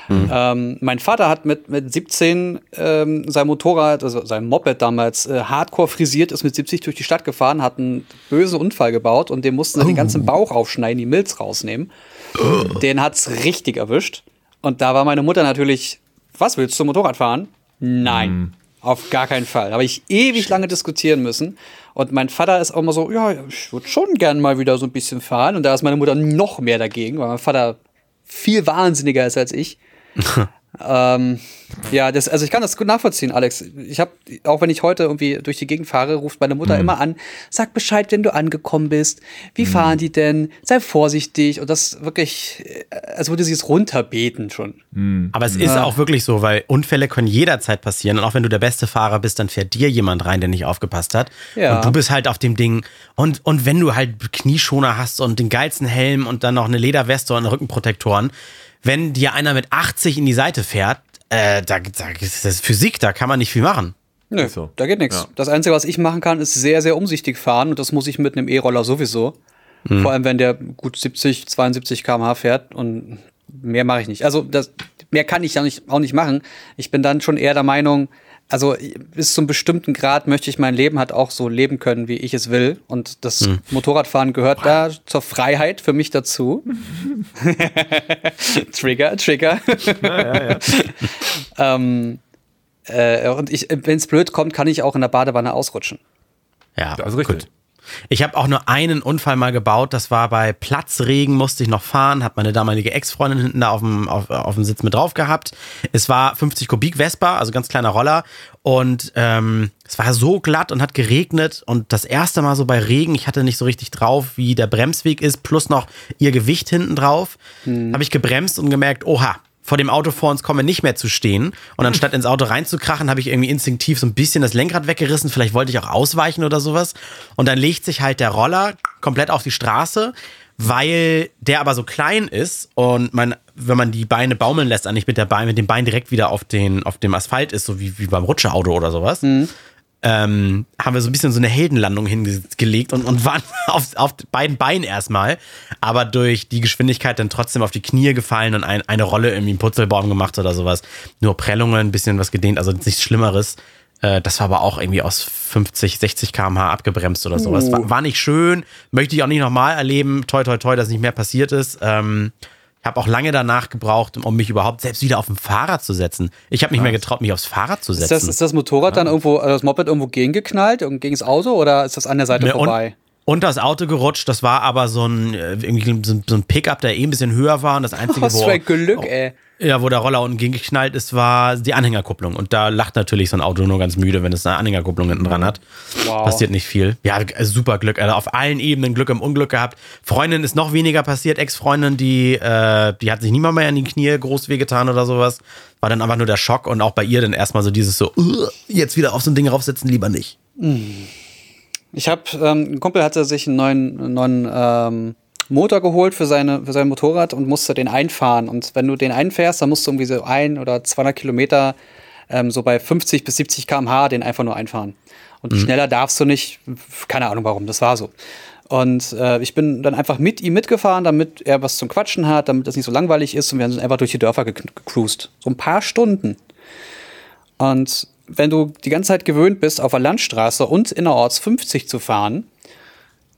Mhm. Ähm, mein Vater hat mit, mit 17 ähm, sein Motorrad, also sein Moped damals, äh, hardcore frisiert, ist mit 70 durch die Stadt gefahren, hat einen bösen Unfall gebaut und dem mussten sie oh. den ganzen Bauch aufschneiden, die Milz rausnehmen. Oh. Den hat's richtig erwischt. Und da war meine Mutter natürlich, was willst du Motorrad fahren? Nein. Mhm. Auf gar keinen Fall. Da habe ich ewig lange diskutieren müssen. Und mein Vater ist auch immer so, ja, ich würde schon gern mal wieder so ein bisschen fahren. Und da ist meine Mutter noch mehr dagegen, weil mein Vater viel wahnsinniger ist als ich. ähm, ja, das, also ich kann das gut nachvollziehen, Alex. Ich habe, auch wenn ich heute irgendwie durch die Gegend fahre, ruft meine Mutter mhm. immer an, sag Bescheid, wenn du angekommen bist. Wie mhm. fahren die denn? Sei vorsichtig. Und das wirklich, als würde sie es runterbeten schon. Mhm. Aber es ist auch wirklich so, weil Unfälle können jederzeit passieren. Und auch wenn du der beste Fahrer bist, dann fährt dir jemand rein, der nicht aufgepasst hat. Ja. Und du bist halt auf dem Ding. Und, und wenn du halt Knieschoner hast und den geilsten Helm und dann noch eine Lederweste und Rückenprotektoren, wenn dir einer mit 80 in die Seite fährt, äh, da, da ist das Physik, da kann man nicht viel machen. Nö, so. da geht nichts. Ja. Das Einzige, was ich machen kann, ist sehr, sehr umsichtig fahren und das muss ich mit einem E-Roller sowieso. Mhm. Vor allem, wenn der gut 70, 72 km/h fährt und mehr mache ich nicht. Also das, mehr kann ich ja nicht, auch nicht machen. Ich bin dann schon eher der Meinung, also bis zum bestimmten Grad möchte ich mein Leben halt auch so leben können, wie ich es will. Und das hm. Motorradfahren gehört da zur Freiheit für mich dazu. Trigger, Trigger. Ja, ja, ja. ähm, äh, und wenn es blöd kommt, kann ich auch in der Badewanne ausrutschen. Ja, also richtig. Gut. Ich habe auch nur einen Unfall mal gebaut. Das war bei Platzregen, musste ich noch fahren, hat meine damalige Ex-Freundin hinten da auf dem, auf, auf dem Sitz mit drauf gehabt. Es war 50 Kubik Vespa, also ganz kleiner Roller. Und ähm, es war so glatt und hat geregnet. Und das erste Mal so bei Regen, ich hatte nicht so richtig drauf, wie der Bremsweg ist, plus noch ihr Gewicht hinten drauf, hm. habe ich gebremst und gemerkt, oha, vor dem Auto vor uns komme nicht mehr zu stehen. Und anstatt ins Auto reinzukrachen, habe ich irgendwie instinktiv so ein bisschen das Lenkrad weggerissen. Vielleicht wollte ich auch ausweichen oder sowas. Und dann legt sich halt der Roller komplett auf die Straße, weil der aber so klein ist und man, wenn man die Beine baumeln lässt, eigentlich mit der Bein, mit dem Bein direkt wieder auf den, auf dem Asphalt ist, so wie, wie beim Rutscheauto oder sowas. Mhm ähm, haben wir so ein bisschen so eine Heldenlandung hingelegt und, und waren auf, auf beiden Beinen erstmal, aber durch die Geschwindigkeit dann trotzdem auf die Knie gefallen und ein, eine Rolle irgendwie im Putzelbaum gemacht oder sowas. Nur Prellungen, ein bisschen was gedehnt, also nichts Schlimmeres. Äh, das war aber auch irgendwie aus 50, 60 km/h abgebremst oder sowas. War, war, nicht schön, möchte ich auch nicht nochmal erleben. Toi, toi, toi, dass nicht mehr passiert ist. Ähm, ich habe auch lange danach gebraucht, um mich überhaupt selbst wieder auf ein Fahrrad zu setzen. Ich habe nicht mehr getraut, mich aufs Fahrrad zu setzen. Ist das, ist das Motorrad ja. dann irgendwo, also das Moped irgendwo gegengeknallt, gegen das Auto oder ist das an der Seite ne, vorbei? Und, und das Auto gerutscht, das war aber so ein, äh, irgendwie so ein Pickup, der eh ein bisschen höher war und das einzige, Was für ein Glück, ey. Ja, wo der Roller unten gegengeknallt ist, war die Anhängerkupplung. Und da lacht natürlich so ein Auto nur ganz müde, wenn es eine Anhängerkupplung hinten dran hat. Wow. Passiert nicht viel. Ja, super Glück. Also auf allen Ebenen Glück im Unglück gehabt. Freundin ist noch weniger passiert. Ex-Freundin, die, äh, die hat sich niemand mehr an die Knie groß wehgetan oder sowas. War dann einfach nur der Schock und auch bei ihr dann erstmal so dieses so, jetzt wieder auf so ein Ding raufsetzen, lieber nicht. Ich habe, ähm, ein Kumpel hatte sich einen neuen, einen neuen ähm Motor geholt für, seine, für sein Motorrad und musste den einfahren. Und wenn du den einfährst, dann musst du irgendwie so ein oder 200 Kilometer ähm, so bei 50 bis 70 km/h den einfach nur einfahren. Und mhm. schneller darfst du nicht, keine Ahnung warum, das war so. Und äh, ich bin dann einfach mit ihm mitgefahren, damit er was zum Quatschen hat, damit das nicht so langweilig ist. Und wir sind einfach durch die Dörfer gecruised. So ein paar Stunden. Und wenn du die ganze Zeit gewöhnt bist, auf der Landstraße und innerorts 50 zu fahren,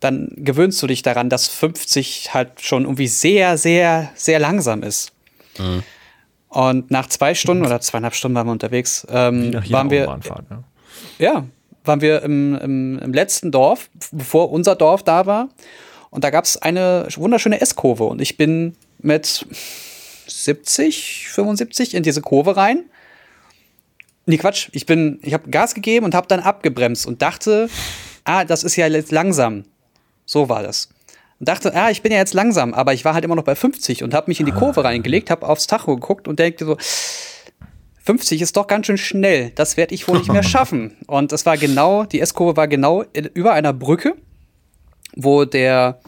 dann gewöhnst du dich daran, dass 50 halt schon irgendwie sehr, sehr, sehr langsam ist. Mhm. Und nach zwei Stunden oder zweieinhalb Stunden waren wir unterwegs, ähm, waren wir, ja. ja. waren wir im, im, im, letzten Dorf, bevor unser Dorf da war. Und da gab es eine wunderschöne S-Kurve. Und ich bin mit 70, 75 in diese Kurve rein Nee, Quatsch. Ich bin, ich habe Gas gegeben und habe dann abgebremst und dachte, ah, das ist ja jetzt langsam. So war das. Und dachte, ah, ich bin ja jetzt langsam, aber ich war halt immer noch bei 50 und habe mich in die Kurve ah. reingelegt, habe aufs Tacho geguckt und denke so, 50 ist doch ganz schön schnell. Das werde ich wohl nicht mehr schaffen. Und es war genau, die S-Kurve war genau über einer Brücke, wo der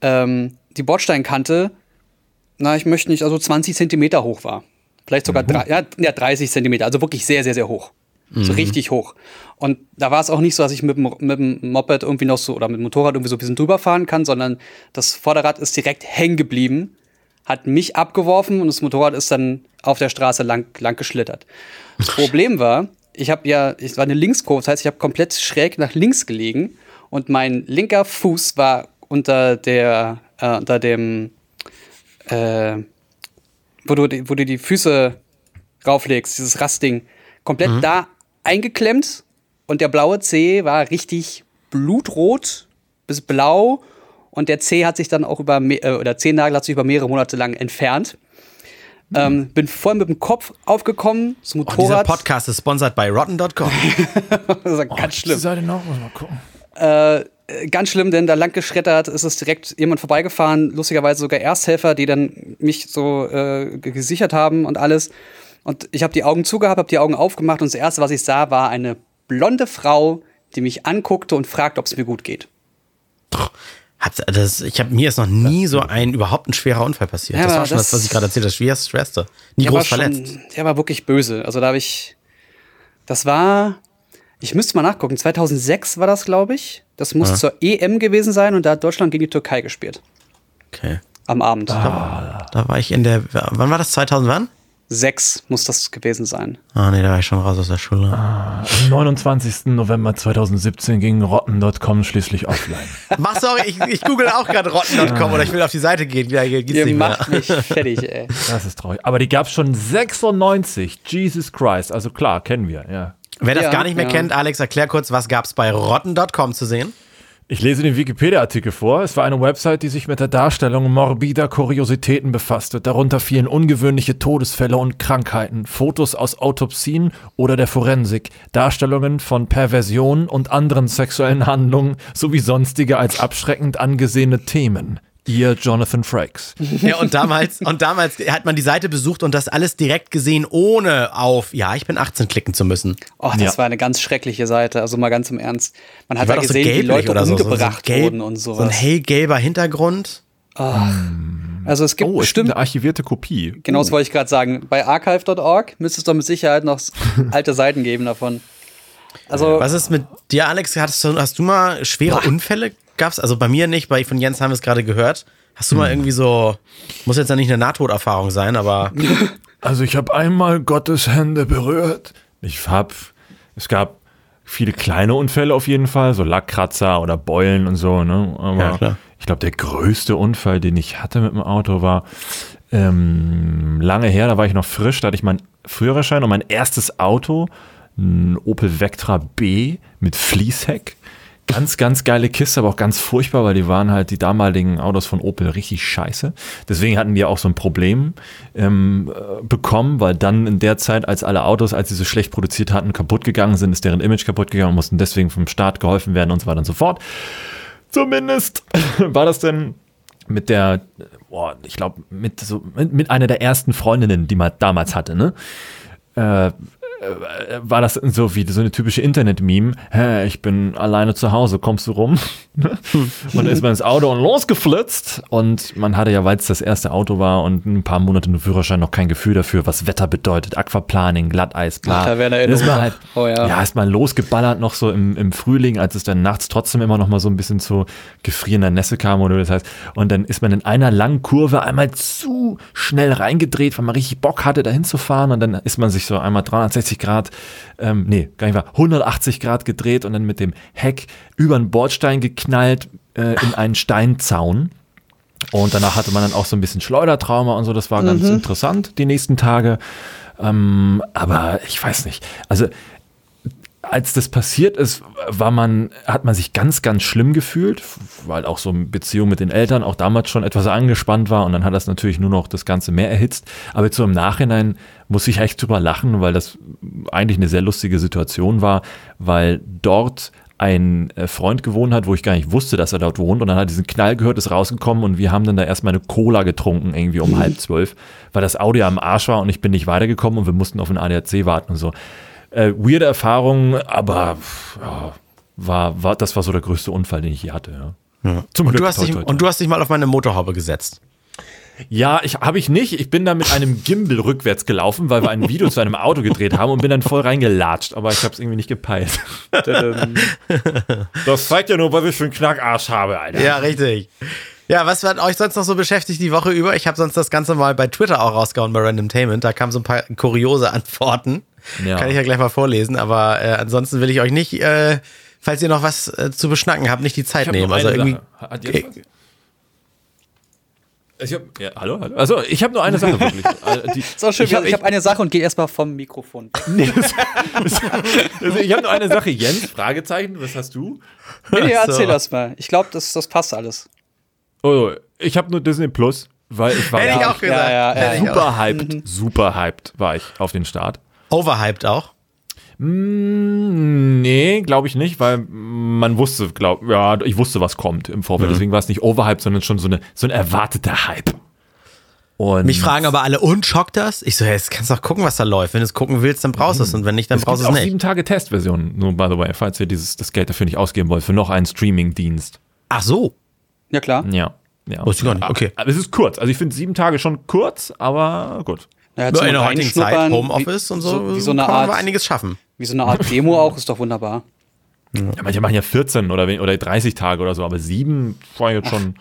ähm, die Bordsteinkante, na, ich möchte nicht, also 20 Zentimeter hoch war. Vielleicht sogar mhm. drei, ja, 30 Zentimeter, also wirklich sehr, sehr, sehr hoch. Mhm. So richtig hoch. Und da war es auch nicht so, dass ich mit dem, mit dem Moped irgendwie noch so oder mit dem Motorrad irgendwie so ein bisschen drüber fahren kann, sondern das Vorderrad ist direkt hängen geblieben, hat mich abgeworfen und das Motorrad ist dann auf der Straße lang, lang geschlittert. Das Problem war, ich habe ja, ich war eine Linkskurve, das heißt, ich habe komplett schräg nach links gelegen und mein linker Fuß war unter der, äh, unter dem, äh, wo du, wo du die Füße rauflegst, dieses Rastding, komplett mhm. da eingeklemmt und der blaue Zeh war richtig blutrot bis blau und der Zeh hat sich dann auch über, äh, oder Zehennagel hat sich über mehrere Monate lang entfernt. Mhm. Ähm, bin voll mit dem Kopf aufgekommen. Das Motorrad. Oh, dieser Podcast ist sponsert bei Rotten.com. das ist oh, ganz schlimm. Seite noch, mal gucken. Äh, ganz schlimm, denn da lang geschreddert ist es direkt jemand vorbeigefahren, lustigerweise sogar Ersthelfer, die dann mich so äh, gesichert haben und alles. Und ich habe die Augen zugehabt, habe die Augen aufgemacht und das erste, was ich sah, war eine blonde Frau, die mich anguckte und fragte, ob es mir gut geht. Das, ich habe mir ist noch nie so ein überhaupt ein schwerer Unfall passiert. Ja, das war schon das, was ich gerade erzählt habe. Das schwerste. Nie groß verletzt. Schon, der war wirklich böse. Also da habe ich, das war, ich müsste mal nachgucken. 2006 war das, glaube ich. Das muss ja. zur EM gewesen sein und da hat Deutschland gegen die Türkei gespielt. Okay. Am Abend. Da, da war ich in der, wann war das? 2000 wann? 6 muss das gewesen sein. Ah, nee, da war ich schon raus aus der Schule. Ah, am 29. November 2017 ging Rotten.com schließlich offline. Mach sorry, ich, ich google auch gerade Rotten.com oder ich will auf die Seite gehen. Ja, geht's Ihr nicht macht mehr. mich fertig, ey. Das ist traurig. Aber die gab es schon 96. Jesus Christ. Also klar, kennen wir, ja. Wer das ja, gar nicht mehr ja. kennt, Alex, erklär kurz, was gab es bei Rotten.com zu sehen? Ich lese den Wikipedia-Artikel vor. Es war eine Website, die sich mit der Darstellung morbider Kuriositäten befasste. Darunter fielen ungewöhnliche Todesfälle und Krankheiten, Fotos aus Autopsien oder der Forensik, Darstellungen von Perversionen und anderen sexuellen Handlungen sowie sonstige als abschreckend angesehene Themen. Ihr Jonathan Frakes. Ja, und damals, und damals hat man die Seite besucht und das alles direkt gesehen, ohne auf, ja, ich bin 18 klicken zu müssen. Oh, das ja. war eine ganz schreckliche Seite, also mal ganz im Ernst. Man hat ja gesehen, so wie Leute umgebracht so, so gelb, wurden und sowas. So ein hellgelber Hintergrund. Ach. Also es gibt oh, bestimmt eine archivierte Kopie. Genau, das oh. wollte ich gerade sagen. Bei archive.org müsste es doch mit Sicherheit noch alte Seiten geben davon. Also, Was ist mit dir, Alex? Hast du, hast du mal schwere boah. Unfälle gab's, also bei mir nicht, bei von Jens haben wir es gerade gehört. Hast du mal hm. irgendwie so, muss jetzt ja nicht eine Nahtoderfahrung sein, aber. Also ich habe einmal Gottes Hände berührt. Ich hab, es gab viele kleine Unfälle auf jeden Fall, so Lackkratzer oder Beulen und so, ne? Aber ja, ich glaube, der größte Unfall, den ich hatte mit dem Auto, war ähm, lange her, da war ich noch frisch, da hatte ich meinen Führerschein und mein erstes Auto, ein Opel Vectra B mit Fließheck. Ganz, ganz geile Kiste, aber auch ganz furchtbar, weil die waren halt die damaligen Autos von Opel richtig scheiße. Deswegen hatten die auch so ein Problem ähm, äh, bekommen, weil dann in der Zeit, als alle Autos, als sie so schlecht produziert hatten, kaputt gegangen sind, ist deren Image kaputt gegangen und mussten deswegen vom Staat geholfen werden und so weiter und so fort. Zumindest war das denn mit der, boah, ich glaube, mit, so, mit, mit einer der ersten Freundinnen, die man damals hatte, ne? Äh, war das so wie so eine typische Internet-Meme. Hä, ich bin alleine zu Hause, kommst du rum? und dann ist man ins Auto und losgeflitzt. Und man hatte ja, weil es das erste Auto war und ein paar Monate im Führerschein noch kein Gefühl dafür, was Wetter bedeutet, Aquaplaning, Glatteis, bla. Ach, da ist man halt, oh, ja. ja, ist man losgeballert noch so im, im Frühling, als es dann nachts trotzdem immer noch mal so ein bisschen zu gefrierender Nässe kam oder das heißt. Und dann ist man in einer langen Kurve einmal zu schnell reingedreht, weil man richtig Bock hatte, dahin zu fahren. Und dann ist man sich so einmal 360 Grad, ähm, nee, gar nicht wahr, 180 Grad gedreht und dann mit dem Heck über den Bordstein geknallt äh, in einen Steinzaun. Und danach hatte man dann auch so ein bisschen Schleudertrauma und so. Das war ganz mhm. interessant die nächsten Tage. Ähm, aber ich weiß nicht. Also als das passiert ist, war man, hat man sich ganz, ganz schlimm gefühlt, weil auch so eine Beziehung mit den Eltern auch damals schon etwas angespannt war und dann hat das natürlich nur noch das Ganze mehr erhitzt. Aber so im Nachhinein muss ich echt drüber lachen, weil das eigentlich eine sehr lustige Situation war, weil dort ein äh, Freund gewohnt hat, wo ich gar nicht wusste, dass er dort wohnt. Und dann hat diesen Knall gehört, ist rausgekommen und wir haben dann da erstmal eine Cola getrunken, irgendwie um halb zwölf, weil das Audio am Arsch war und ich bin nicht weitergekommen und wir mussten auf den ADAC warten und so. Äh, weirde Erfahrung, aber ja, war, war, das war so der größte Unfall, den ich je hatte. Ja. Ja. Zum Glück, und, du hast toi, toi, toi. dich, und du hast dich mal auf meine Motorhaube gesetzt. Ja, ich habe ich nicht. Ich bin da mit einem Gimbal rückwärts gelaufen, weil wir ein Video zu einem Auto gedreht haben und bin dann voll reingelatscht, aber ich habe es irgendwie nicht gepeilt. das zeigt ja nur, was ich für einen Knackarsch habe, Alter. Ja, richtig. Ja, was hat euch sonst noch so beschäftigt die Woche über? Ich habe sonst das Ganze mal bei Twitter auch rausgehauen bei Randomtainment. Da kamen so ein paar kuriose Antworten. Ja. Kann ich ja gleich mal vorlesen, aber äh, ansonsten will ich euch nicht, äh, falls ihr noch was äh, zu beschnacken habt, nicht die Zeit nehmen. Also irgendwie. Ich hab, ja, hallo, hallo. Also, ich habe nur eine Sache wirklich. Äh, die, ist auch schön, ich habe hab eine Sache und gehe erstmal vom Mikrofon. nee, das, das, also ich habe nur eine Sache. Jens, Fragezeichen, was hast du? Nee, nee erzähl so. das mal. Ich glaube, das, das passt alles. Oh, ich habe nur Disney Plus, weil ich war Hätte ich auch gesagt. Ja, ja, super hyped, mhm. super hyped war ich auf den Start. Overhyped auch? Mm, nee, glaube ich nicht, weil man wusste, glaub, ja, ich wusste, was kommt im Vorfeld. Mhm. Deswegen war es nicht overhyped, sondern schon so, eine, so ein erwarteter Hype. Und Mich fragen aber alle, und schockt das? Ich so, hey, jetzt kannst du doch gucken, was da läuft. Wenn du es gucken willst, dann brauchst du es. Und wenn nicht, dann es brauchst du es nicht. sieben Tage Testversion, nur by the way, falls ihr dieses, das Geld dafür nicht ausgeben wollt, für noch einen Streaming-Dienst. Ach so. Ja, klar. Ja. ja. Wusste ich gar nicht. Okay. Aber es ist kurz. Also ich finde sieben Tage schon kurz, aber gut. Naja, in der heutigen Zeit, Homeoffice und so, so, wie so eine Art, wir einiges schaffen. Wie so eine Art Demo auch, ist doch wunderbar. Ja. manche machen ja 14 oder, oder 30 Tage oder so, aber sieben war jetzt schon.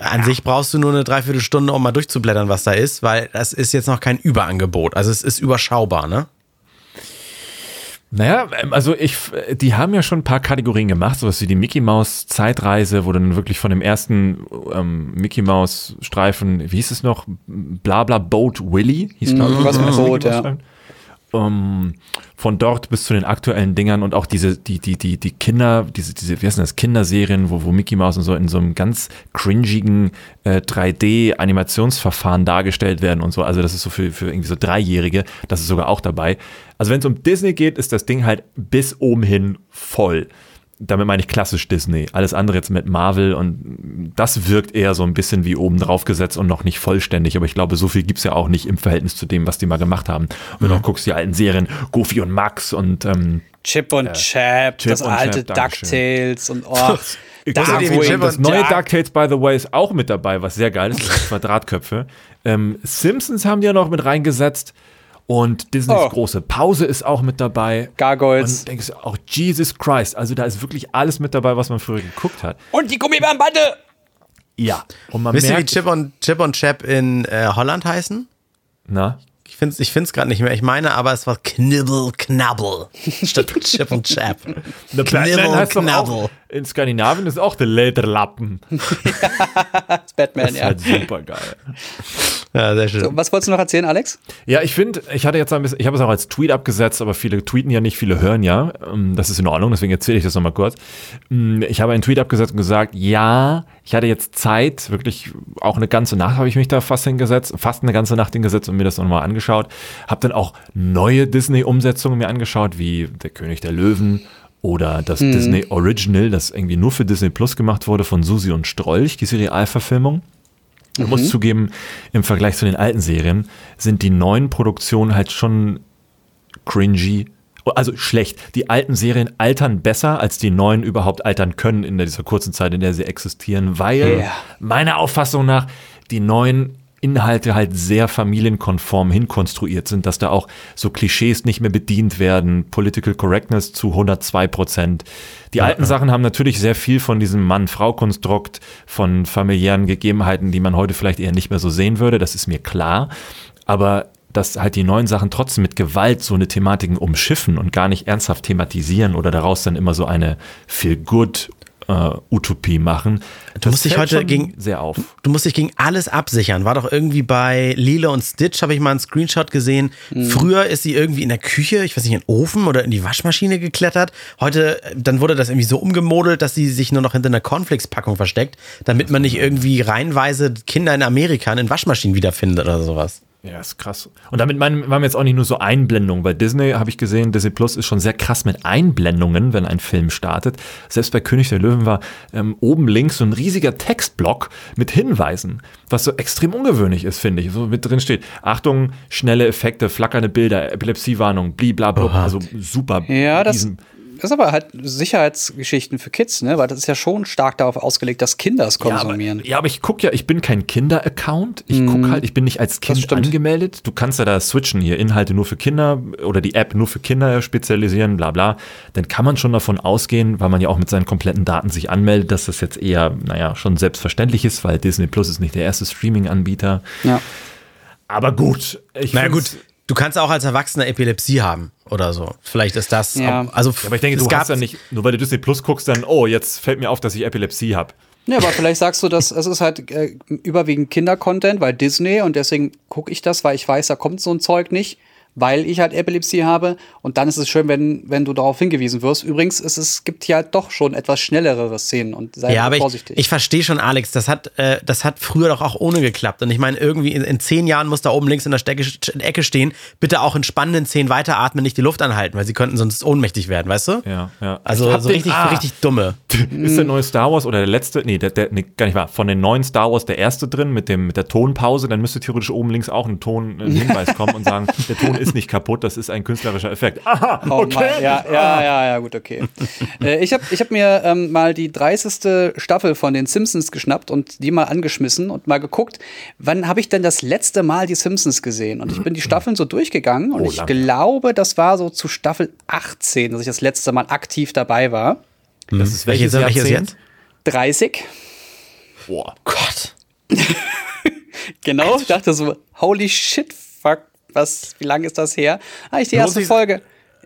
An ja. sich brauchst du nur eine Dreiviertelstunde, um mal durchzublättern, was da ist, weil das ist jetzt noch kein Überangebot. Also es ist überschaubar, ne? Naja, ähm, also ich, die haben ja schon ein paar Kategorien gemacht, sowas wie die Mickey Mouse Zeitreise, wo dann wirklich von dem ersten ähm, Mickey Mouse Streifen, wie hieß es noch, Blabla Boat Willy, hieß mm, was mit Boot, ja ähm, von dort bis zu den aktuellen Dingern und auch diese, die, die, die, die Kinder, diese, diese, wie heißt das, Kinderserien, wo, wo Mickey Mouse und so in so einem ganz cringigen äh, 3D-Animationsverfahren dargestellt werden und so. Also das ist so für, für irgendwie so Dreijährige, das ist sogar auch dabei. Also wenn es um Disney geht, ist das Ding halt bis oben hin voll damit meine ich klassisch Disney. Alles andere jetzt mit Marvel und das wirkt eher so ein bisschen wie oben drauf gesetzt und noch nicht vollständig. Aber ich glaube, so viel gibt es ja auch nicht im Verhältnis zu dem, was die mal gemacht haben. Und wenn du mhm. guckst, die alten Serien, Goofy und Max und ähm, Chip und äh, Chap, Chip das und alte Chap, DuckTales und oh. Darkwing. Das neue DuckTales, by the way, ist auch mit dabei, was sehr geil ist. Quadratköpfe. Ähm, Simpsons haben die ja noch mit reingesetzt. Und Disneys oh. große Pause ist auch mit dabei. Gargoyles. Und denkst du auch, Jesus Christ. Also da ist wirklich alles mit dabei, was man früher geguckt hat. Und die Gummibärenbande! Ja. Und man Wisst ihr, wie Chip und, Chip und Chap in äh, Holland heißen? Na? Ich finde es ich find's gerade nicht mehr. Ich meine, aber es war Knibbel, Knabbel statt Chip und Chap. Der Knibbel, heißt Knabbel. in Skandinavien ist auch der Lederlappen. das Batman, das ist ja. Halt super geil. Ja, sehr schön. So, was wolltest du noch erzählen, Alex? Ja, ich finde, ich hatte jetzt ein bisschen, ich habe es auch als Tweet abgesetzt, aber viele tweeten ja nicht, viele hören ja. Ähm, das ist in Ordnung, deswegen erzähle ich das nochmal kurz. Mm, ich habe einen Tweet abgesetzt und gesagt, ja, ich hatte jetzt Zeit, wirklich auch eine ganze Nacht habe ich mich da fast hingesetzt, fast eine ganze Nacht hingesetzt und mir das nochmal angeschaut. Habe dann auch neue Disney-Umsetzungen mir angeschaut, wie Der König der Löwen oder das mhm. Disney Original, das irgendwie nur für Disney Plus gemacht wurde von Susi und Strolch, die Serialverfilmung. Ich mhm. muss zugeben, im Vergleich zu den alten Serien sind die neuen Produktionen halt schon cringy. Also schlecht. Die alten Serien altern besser, als die neuen überhaupt altern können in dieser kurzen Zeit, in der sie existieren, weil yeah. meiner Auffassung nach die neuen Inhalte halt sehr familienkonform hinkonstruiert sind, dass da auch so Klischees nicht mehr bedient werden, Political Correctness zu 102 Prozent. Die alten Sachen haben natürlich sehr viel von diesem Mann-Frau-Konstrukt, von familiären Gegebenheiten, die man heute vielleicht eher nicht mehr so sehen würde, das ist mir klar. Aber dass halt die neuen Sachen trotzdem mit Gewalt so eine Thematiken umschiffen und gar nicht ernsthaft thematisieren oder daraus dann immer so eine Feel-Good Utopie machen. Du musst dich heute gegen sehr auf. Du musst dich gegen alles absichern. War doch irgendwie bei Lilo und Stitch habe ich mal einen Screenshot gesehen. Mhm. Früher ist sie irgendwie in der Küche, ich weiß nicht, in den Ofen oder in die Waschmaschine geklettert. Heute, dann wurde das irgendwie so umgemodelt, dass sie sich nur noch hinter einer Cornflakes-Packung versteckt, damit man nicht irgendwie reihenweise Kinder in Amerika in Waschmaschinen wiederfindet oder sowas. Ja, ist krass. Und damit meinen wir jetzt auch nicht nur so Einblendungen. Bei Disney habe ich gesehen, Disney Plus ist schon sehr krass mit Einblendungen, wenn ein Film startet. Selbst bei König der Löwen war ähm, oben links so ein riesiger Textblock mit Hinweisen, was so extrem ungewöhnlich ist, finde ich. So mit drin steht: Achtung, schnelle Effekte, flackernde Bilder, Epilepsiewarnung, blablabla. Also super. Ja, das, das ist aber halt Sicherheitsgeschichten für Kids, ne? Weil das ist ja schon stark darauf ausgelegt, dass Kinder es konsumieren. Ja, aber, ja, aber ich gucke ja, ich bin kein Kinder-Account. Ich gucke mm. halt, ich bin nicht als Kind angemeldet. Du kannst ja da switchen hier, Inhalte nur für Kinder oder die App nur für Kinder spezialisieren, bla bla. Dann kann man schon davon ausgehen, weil man ja auch mit seinen kompletten Daten sich anmeldet, dass das jetzt eher, naja, schon selbstverständlich ist, weil Disney Plus ist nicht der erste Streaming-Anbieter. Ja. Aber gut. Ich naja, gut. Du kannst auch als Erwachsener Epilepsie haben oder so. Vielleicht ist das. Ja. Auch, also, ja, aber ich denke, du hast ja nicht, nur weil du Disney Plus guckst, dann, oh, jetzt fällt mir auf, dass ich Epilepsie habe. Ja, aber vielleicht sagst du, dass es ist halt äh, überwiegend Kinder-Content, weil Disney und deswegen gucke ich das, weil ich weiß, da kommt so ein Zeug nicht weil ich halt Epilepsie habe. Und dann ist es schön, wenn, wenn du darauf hingewiesen wirst. Übrigens, ist es gibt hier halt doch schon etwas schnellere Szenen und sei ja, aber vorsichtig. Ich, ich verstehe schon, Alex, das hat, äh, das hat früher doch auch ohne geklappt. Und ich meine, irgendwie in, in, zehn Jahren muss da oben links in der Stecke, Ecke stehen, bitte auch in spannenden Szenen weiteratmen, nicht die Luft anhalten, weil sie könnten sonst ohnmächtig werden, weißt du? Ja, ja. Also so richtig, ah, richtig dumme. Ist der neue Star Wars oder der letzte, nee, der, der nee, gar nicht wahr, von den neuen Star Wars der erste drin mit, dem, mit der Tonpause, dann müsste theoretisch oben links auch ein Ton, ein Hinweis kommen und sagen, der Ton ist nicht kaputt, das ist ein künstlerischer Effekt. Aha, oh okay. Ja, ja, ja, ja, gut, okay. äh, ich habe ich hab mir ähm, mal die 30. Staffel von den Simpsons geschnappt und die mal angeschmissen und mal geguckt, wann habe ich denn das letzte Mal die Simpsons gesehen? Und ich bin die Staffeln so durchgegangen und oh, ich glaube, das war so zu Staffel 18, dass ich das letzte Mal aktiv dabei war. Das ist welches, welches jetzt? 30. Boah. Gott. genau, ich dachte so, holy shit, fuck, was, wie lange ist das her? Ah, ich die erste Folge.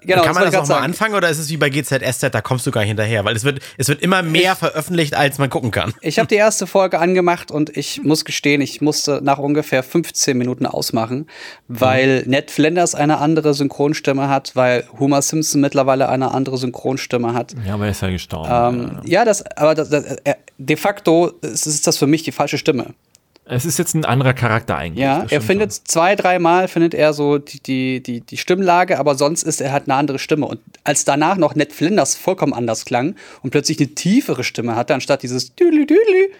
Genau, Kann man das nochmal anfangen oder ist es wie bei GZSZ, da kommst du gar nicht hinterher? Weil es wird, es wird immer mehr ich, veröffentlicht, als man gucken kann. Ich habe die erste Folge angemacht und ich muss gestehen, ich musste nach ungefähr 15 Minuten ausmachen, weil mhm. Ned Flanders eine andere Synchronstimme hat, weil Homer Simpson mittlerweile eine andere Synchronstimme hat. Ja, aber er ist ja gestorben. Ähm, ja. ja, das, aber das, das, äh, de facto ist, ist das für mich die falsche Stimme. Es ist jetzt ein anderer Charakter eigentlich. Ja, er findet schon. zwei, dreimal findet er so die, die, die, die Stimmlage, aber sonst ist er halt eine andere Stimme. Und als danach noch Ned Flinders vollkommen anders klang und plötzlich eine tiefere Stimme hatte, anstatt dieses Düdli Düdli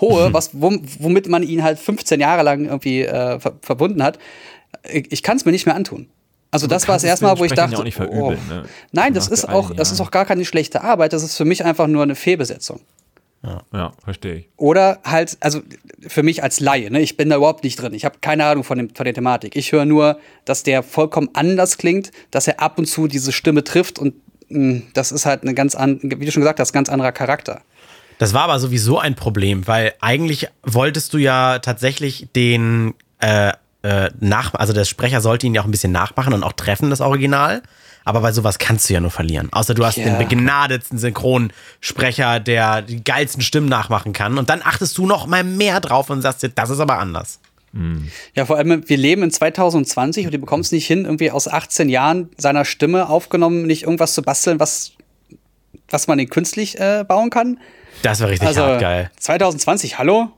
hohe, was, womit man ihn halt 15 Jahre lang irgendwie äh, ver verbunden hat, ich, ich kann es mir nicht mehr antun. Also das war das erste Mal, wo ich dachte, ja oh. ne? nein, das ist auch, das ist auch gar keine schlechte Arbeit. Das ist für mich einfach nur eine Fehlbesetzung. Ja, ja verstehe ich. Oder halt, also für mich als Laie, ne, ich bin da überhaupt nicht drin. Ich habe keine Ahnung von, dem, von der Thematik. Ich höre nur, dass der vollkommen anders klingt, dass er ab und zu diese Stimme trifft und mh, hm, das ist halt eine ganz an, wie du schon gesagt hast, ganz anderer Charakter. Das war aber sowieso ein Problem, weil eigentlich wolltest du ja tatsächlich den äh, äh, nach, also der Sprecher sollte ihn ja auch ein bisschen nachmachen und auch treffen, das Original. Aber bei sowas kannst du ja nur verlieren. Außer du hast yeah. den begnadetsten Synchronsprecher, der die geilsten Stimmen nachmachen kann. Und dann achtest du noch mal mehr drauf und sagst dir, das ist aber anders. Mhm. Ja, vor allem, wir leben in 2020 und du bekommst nicht hin, irgendwie aus 18 Jahren seiner Stimme aufgenommen, nicht irgendwas zu basteln, was, was man nicht künstlich äh, bauen kann. Das war richtig also, hart geil. 2020, hallo?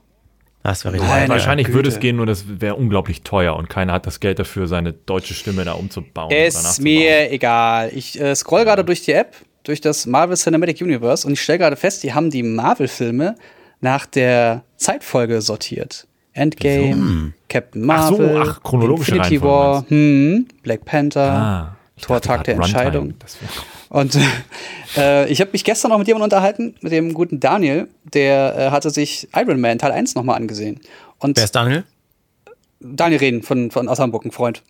Das wäre richtig. Nein, wahrscheinlich Güte. würde es gehen, nur das wäre unglaublich teuer und keiner hat das Geld dafür, seine deutsche Stimme da umzubauen. Ist mir egal. Ich äh, scroll gerade durch die App, durch das Marvel Cinematic Universe und ich stelle gerade fest, die haben die Marvel-Filme nach der Zeitfolge sortiert. Endgame, hm. Captain Marvel, ach so, ach, chronologische Infinity War, hm, Black Panther, ah, Tor Tag der Entscheidung. Und äh, ich habe mich gestern noch mit jemandem unterhalten, mit dem guten Daniel, der äh, hatte sich Iron Man Teil 1 nochmal angesehen. Und Wer ist Daniel? Daniel Rehn von, von aus Hamburg, ein Freund.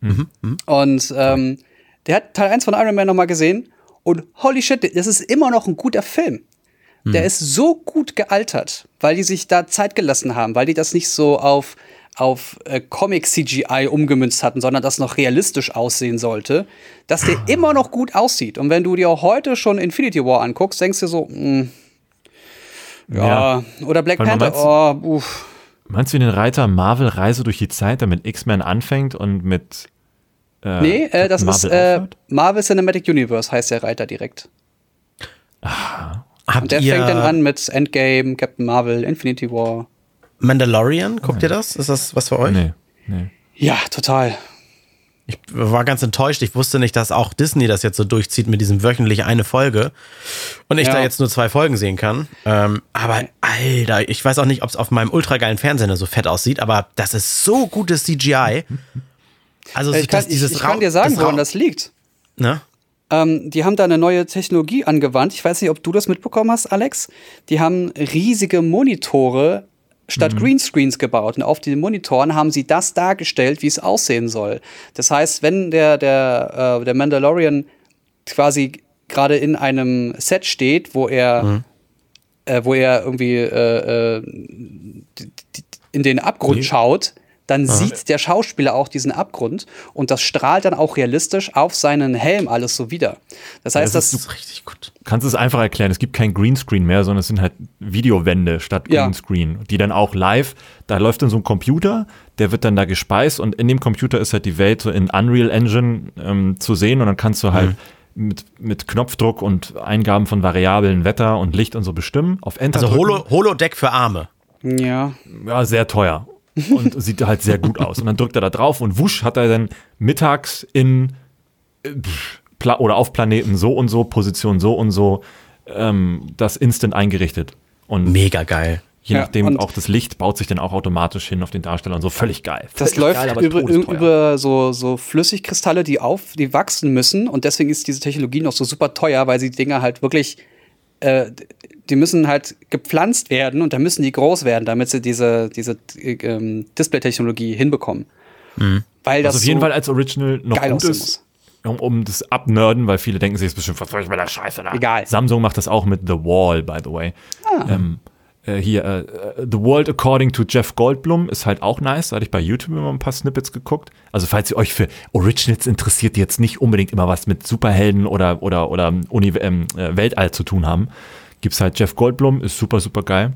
Mhm, mh. Und ähm, der hat Teil 1 von Iron Man nochmal gesehen und holy shit, das ist immer noch ein guter Film. Der mhm. ist so gut gealtert, weil die sich da Zeit gelassen haben, weil die das nicht so auf auf äh, Comic-CGI umgemünzt hatten, sondern das noch realistisch aussehen sollte, dass der immer noch gut aussieht. Und wenn du dir auch heute schon Infinity War anguckst, denkst du so, mh, hm, Ja, ja. oder Black Panther. Meinst, oh, uff. Meinst du den Reiter Marvel Reise durch die Zeit, der mit X-Men anfängt und mit äh, Nee, äh, das Marvel ist äh, Marvel Cinematic Universe heißt der Reiter direkt. Aha. und der fängt dann an mit Endgame, Captain Marvel, Infinity War. Mandalorian, guckt ihr das? Ist das was für euch? Nee, nee. Ja, total. Ich war ganz enttäuscht. Ich wusste nicht, dass auch Disney das jetzt so durchzieht mit diesem wöchentlich eine Folge und ich ja. da jetzt nur zwei Folgen sehen kann. Ähm, aber Alter, ich weiß auch nicht, ob es auf meinem ultrageilen Fernseher so fett aussieht, aber das ist so gutes CGI. Also ich kann, dieses ich, ich kann dir sagen, woran das liegt. Ne? Ähm, die haben da eine neue Technologie angewandt. Ich weiß nicht, ob du das mitbekommen hast, Alex. Die haben riesige Monitore statt mhm. Greenscreens gebaut. Und auf den Monitoren haben sie das dargestellt, wie es aussehen soll. Das heißt, wenn der, der, äh, der Mandalorian quasi gerade in einem Set steht, wo er, mhm. äh, wo er irgendwie äh, äh in den Abgrund okay. schaut, dann Aha. sieht der Schauspieler auch diesen Abgrund und das strahlt dann auch realistisch auf seinen Helm alles so wieder. Das heißt, ja, das, das ist richtig gut. Kannst du es einfach erklären? Es gibt kein Greenscreen mehr, sondern es sind halt Videowände statt Greenscreen, ja. die dann auch live, da läuft dann so ein Computer, der wird dann da gespeist und in dem Computer ist halt die Welt so in Unreal Engine ähm, zu sehen und dann kannst du halt mhm. mit, mit Knopfdruck und Eingaben von Variablen Wetter und Licht und so bestimmen. Auf Enter also Holo, Holodeck für Arme. Ja. Ja, sehr teuer und sieht halt sehr gut aus. Und dann drückt er da drauf und wusch hat er dann mittags in äh, oder auf Planeten so und so, Position so und so, ähm, das instant eingerichtet. Und Mega geil. Je nachdem, ja, auch das Licht baut sich dann auch automatisch hin auf den Darsteller und so völlig geil. Das völlig läuft geil, über, über, so, so Flüssigkristalle, die auf, die wachsen müssen und deswegen ist diese Technologie noch so super teuer, weil sie die Dinger halt wirklich äh, die müssen halt gepflanzt werden und dann müssen die groß werden, damit sie diese, diese ähm, Display-Technologie hinbekommen. Mhm. Weil das Was auf jeden so Fall als Original noch gut ist. Um, um, das abnörden, weil viele denken sich, es ist bestimmt, was soll ich mit der Scheiße da? Egal. Samsung macht das auch mit The Wall, by the way. Ah. Ähm, äh, hier, äh, The World According to Jeff Goldblum ist halt auch nice. Da hatte ich bei YouTube immer ein paar Snippets geguckt. Also, falls ihr euch für Originals interessiert, die jetzt nicht unbedingt immer was mit Superhelden oder, oder, oder Uni ähm, äh, Weltall zu tun haben, gibt es halt Jeff Goldblum, ist super, super geil.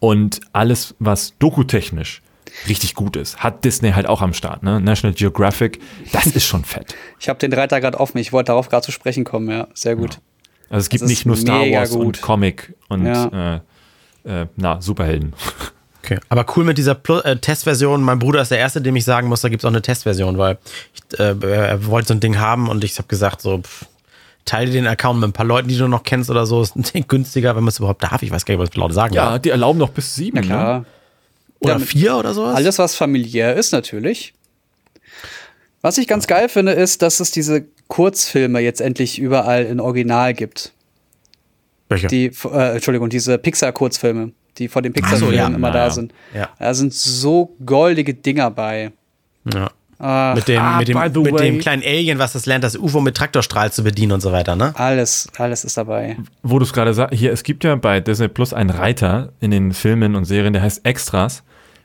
Und alles, was dokutechnisch richtig gut ist, hat Disney halt auch am Start. Ne? National Geographic, das ist schon fett. Ich habe den Reiter gerade offen, ich wollte darauf gerade zu sprechen kommen, ja, sehr gut. Ja. Also es gibt nicht nur Star Wars gut. und Comic und ja. äh, äh, na, Superhelden. Okay, aber cool mit dieser Plus äh, Testversion. Mein Bruder ist der Erste, dem ich sagen muss, da gibt es auch eine Testversion, weil ich, äh, er wollte so ein Ding haben und ich habe gesagt, so, pff, teile den Account mit ein paar Leuten, die du noch kennst oder so. Ist ein Ding günstiger, wenn man es überhaupt darf. Ich weiß gar nicht, was ich laut sagen Ja, darf. die erlauben noch bis sieben. Ja, klar. Ne? Oder ja, vier oder sowas. Alles, was familiär ist, natürlich. Was ich ganz geil finde, ist, dass es diese Kurzfilme jetzt endlich überall in Original gibt. Welche? Die, äh, Entschuldigung, diese Pixar-Kurzfilme, die vor den Pixar-Filmen so, ja, immer da ja. sind. Ja. Da sind so goldige Dinger bei. Ja. Uh, mit dem, ah, mit, dem, mit dem kleinen Alien, was das lernt, das UFO mit Traktorstrahl zu bedienen und so weiter, ne? Alles, alles ist dabei. Wo du es gerade sagst, hier, es gibt ja bei Disney Plus einen Reiter in den Filmen und Serien, der heißt Extras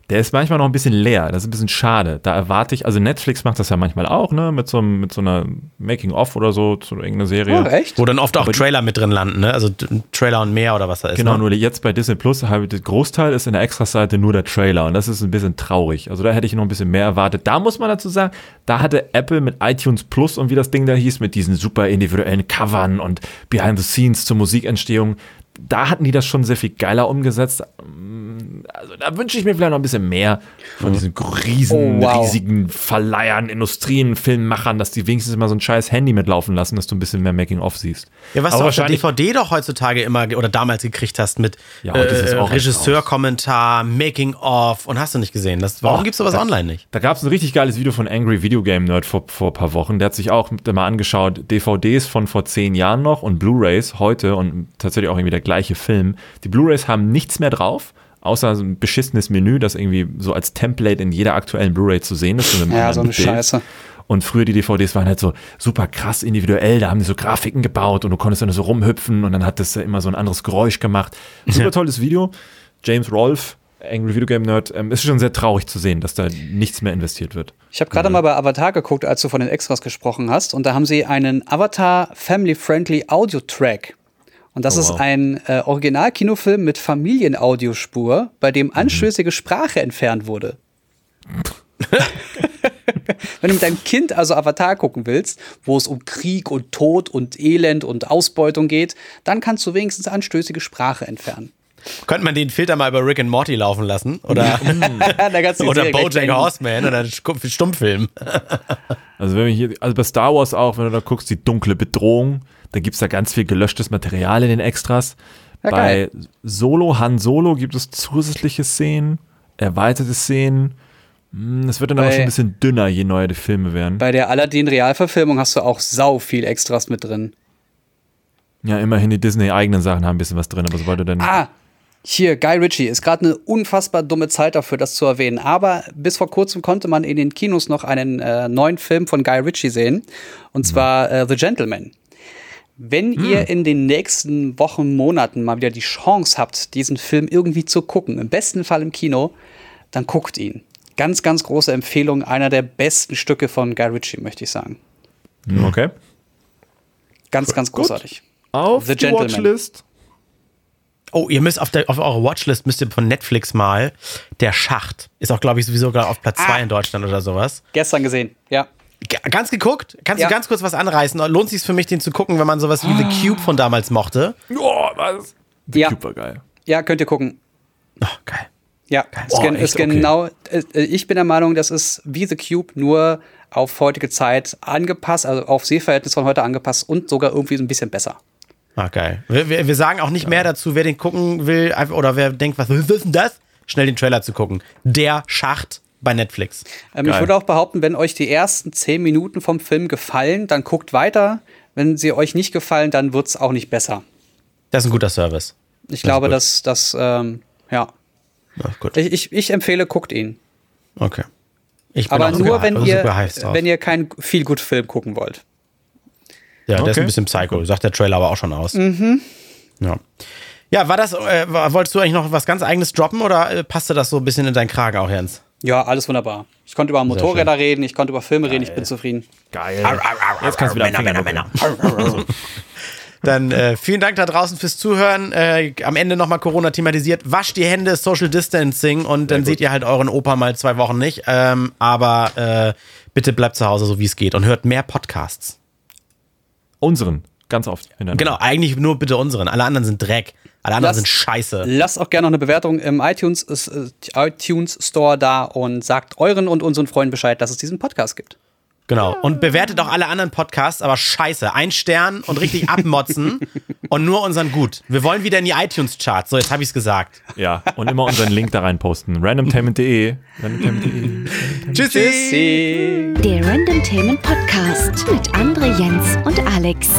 der ist manchmal noch ein bisschen leer. Das ist ein bisschen schade. Da erwarte ich, also Netflix macht das ja manchmal auch, ne, mit so, mit so einer Making-of oder so zu irgendeiner Serie. Oh, echt? Wo dann oft auch Trailer mit drin landen, ne? Also Trailer und mehr oder was da ist. Genau, ne? nur jetzt bei Disney Plus, der Großteil ist in der Extra-Seite nur der Trailer und das ist ein bisschen traurig. Also da hätte ich noch ein bisschen mehr erwartet. Da muss man dazu sagen, da hatte Apple mit iTunes Plus und wie das Ding da hieß, mit diesen super individuellen Covern und Behind the Scenes zur Musikentstehung, da hatten die das schon sehr viel geiler umgesetzt also da wünsche ich mir vielleicht noch ein bisschen mehr von diesen riesen, oh, wow. riesigen Verleihern, Industrien, Filmemachern, dass die wenigstens immer so ein scheiß Handy mitlaufen lassen, dass du ein bisschen mehr Making-of siehst. Ja, was Aber du auf der DVD doch heutzutage immer oder damals gekriegt hast mit ja, äh, Regisseur-Kommentar, Making-of und hast du nicht gesehen. Das, warum oh, gibt's sowas da, online nicht? Da gab es ein richtig geiles Video von Angry Video Game Nerd vor, vor ein paar Wochen. Der hat sich auch mal angeschaut, DVDs von vor zehn Jahren noch und Blu-Rays heute und tatsächlich auch irgendwie der gleiche Film. Die Blu-Rays haben nichts mehr drauf außer so ein beschissenes Menü, das irgendwie so als Template in jeder aktuellen Blu-ray zu sehen ist. So ja, so eine Bild. Scheiße. Und früher die DVDs waren halt so super krass individuell, da haben die so Grafiken gebaut und du konntest dann so rumhüpfen und dann hat das immer so ein anderes Geräusch gemacht. Super tolles Video. James Rolfe, Angry Video Game Nerd, ähm, ist schon sehr traurig zu sehen, dass da nichts mehr investiert wird. Ich habe gerade mhm. mal bei Avatar geguckt, als du von den Extras gesprochen hast, und da haben sie einen Avatar Family Friendly Audio Track Und das oh, wow. ist ein äh, Original-Kinofilm mit Familienaudiospur, bei dem mhm. anstößige Sprache entfernt wurde. Wenn du mit deinem Kind also Avatar gucken willst, wo es um Krieg und Tod und Elend und Ausbeutung geht, dann kannst du wenigstens anstößige Sprache entfernen. Könnte man den Filter mal über Rick and Morty laufen lassen? Oder, oder Bojack Horseman oder Stummfilm. also, wenn wir hier, also bei Star Wars auch, wenn du da guckst, die dunkle Bedrohung, da gibt es da ganz viel gelöschtes Material in den Extras. Ja, bei geil. Solo, Han Solo gibt es zusätzliche Szenen, erweiterte Szenen. Hm, es wird dann bei, aber schon ein bisschen dünner, je neuer die Filme werden. Bei der Aladdin-Realverfilmung hast du auch sau viel Extras mit drin. Ja, immerhin die Disney-eigenen Sachen haben ein bisschen was drin, aber sobald du dann. Ah, hier, Guy Ritchie ist gerade eine unfassbar dumme Zeit dafür, das zu erwähnen. Aber bis vor kurzem konnte man in den Kinos noch einen äh, neuen Film von Guy Ritchie sehen. Und zwar äh, The Gentleman. Wenn hm. ihr in den nächsten Wochen, Monaten mal wieder die Chance habt, diesen Film irgendwie zu gucken, im besten Fall im Kino, dann guckt ihn. Ganz, ganz große Empfehlung, einer der besten Stücke von Guy Ritchie, möchte ich sagen. Hm, okay. Ganz, ganz großartig. Gut. Auf The die Gentleman. Watchlist. Oh, ihr müsst auf, der, auf eurer Watchlist müsst ihr von Netflix mal Der Schacht. Ist auch, glaube ich, sowieso sogar auf Platz 2 ah. in Deutschland oder sowas. Gestern gesehen, ja. Ganz geguckt? Kannst ja. du ganz kurz was anreißen? Lohnt sich für mich, den zu gucken, wenn man sowas wie ah. The Cube von damals mochte? Oh, was? The ja. Cube war geil. Ja, könnt ihr gucken. Oh, geil. Ja, geil. ist, oh, gen ist genau. Okay. Äh, ich bin der Meinung, das ist wie The Cube, nur auf heutige Zeit angepasst, also auf Sehverhältnis von heute angepasst und sogar irgendwie so ein bisschen besser. Ah, geil. Wir, wir, wir sagen auch nicht ja. mehr dazu, wer den gucken will oder wer denkt, was ist denn das? Schnell den Trailer zu gucken. Der Schacht bei Netflix. Ähm, ich würde auch behaupten, wenn euch die ersten zehn Minuten vom Film gefallen, dann guckt weiter. Wenn sie euch nicht gefallen, dann wird es auch nicht besser. Das ist ein guter Service. Ich das glaube, dass das, ähm, ja. ja ich, ich, ich, empfehle, guckt ihn. Okay. Aber nur, wenn ihr, wenn ihr keinen viel gut Film gucken wollt. Ja, okay. der ist ein bisschen Psycho, sagt der Trailer aber auch schon aus. Mhm. Ja. Ja, war das, äh, wolltest du eigentlich noch was ganz eigenes droppen oder äh, passte das so ein bisschen in deinen Kragen auch, Jens? Ja, alles wunderbar. Ich konnte über Motorräder reden, ich konnte über Filme Geil. reden, ich bin zufrieden. Geil. Jetzt kannst du wieder Männer, Männer, Männer. Dann äh, vielen Dank da draußen fürs Zuhören. Äh, am Ende nochmal Corona thematisiert. Wascht die Hände, Social Distancing und dann seht ihr halt euren Opa mal zwei Wochen nicht. Ähm, aber äh, bitte bleibt zu Hause, so wie es geht und hört mehr Podcasts. Unseren, ganz oft. Genau, eigentlich nur bitte unseren. Alle anderen sind Dreck. Alle anderen lass, sind scheiße. Lasst auch gerne noch eine Bewertung im iTunes, äh, iTunes Store da und sagt euren und unseren Freunden Bescheid, dass es diesen Podcast gibt. Genau. Und bewertet auch alle anderen Podcasts, aber scheiße. Ein Stern und richtig abmotzen und nur unseren gut. Wir wollen wieder in die iTunes-Charts. So, jetzt habe ich es gesagt. Ja, und immer unseren Link da reinposten. randomtainment.de. Randomtainment.de. Tschüssi. Der Randomtainment Podcast mit André Jens und Alex.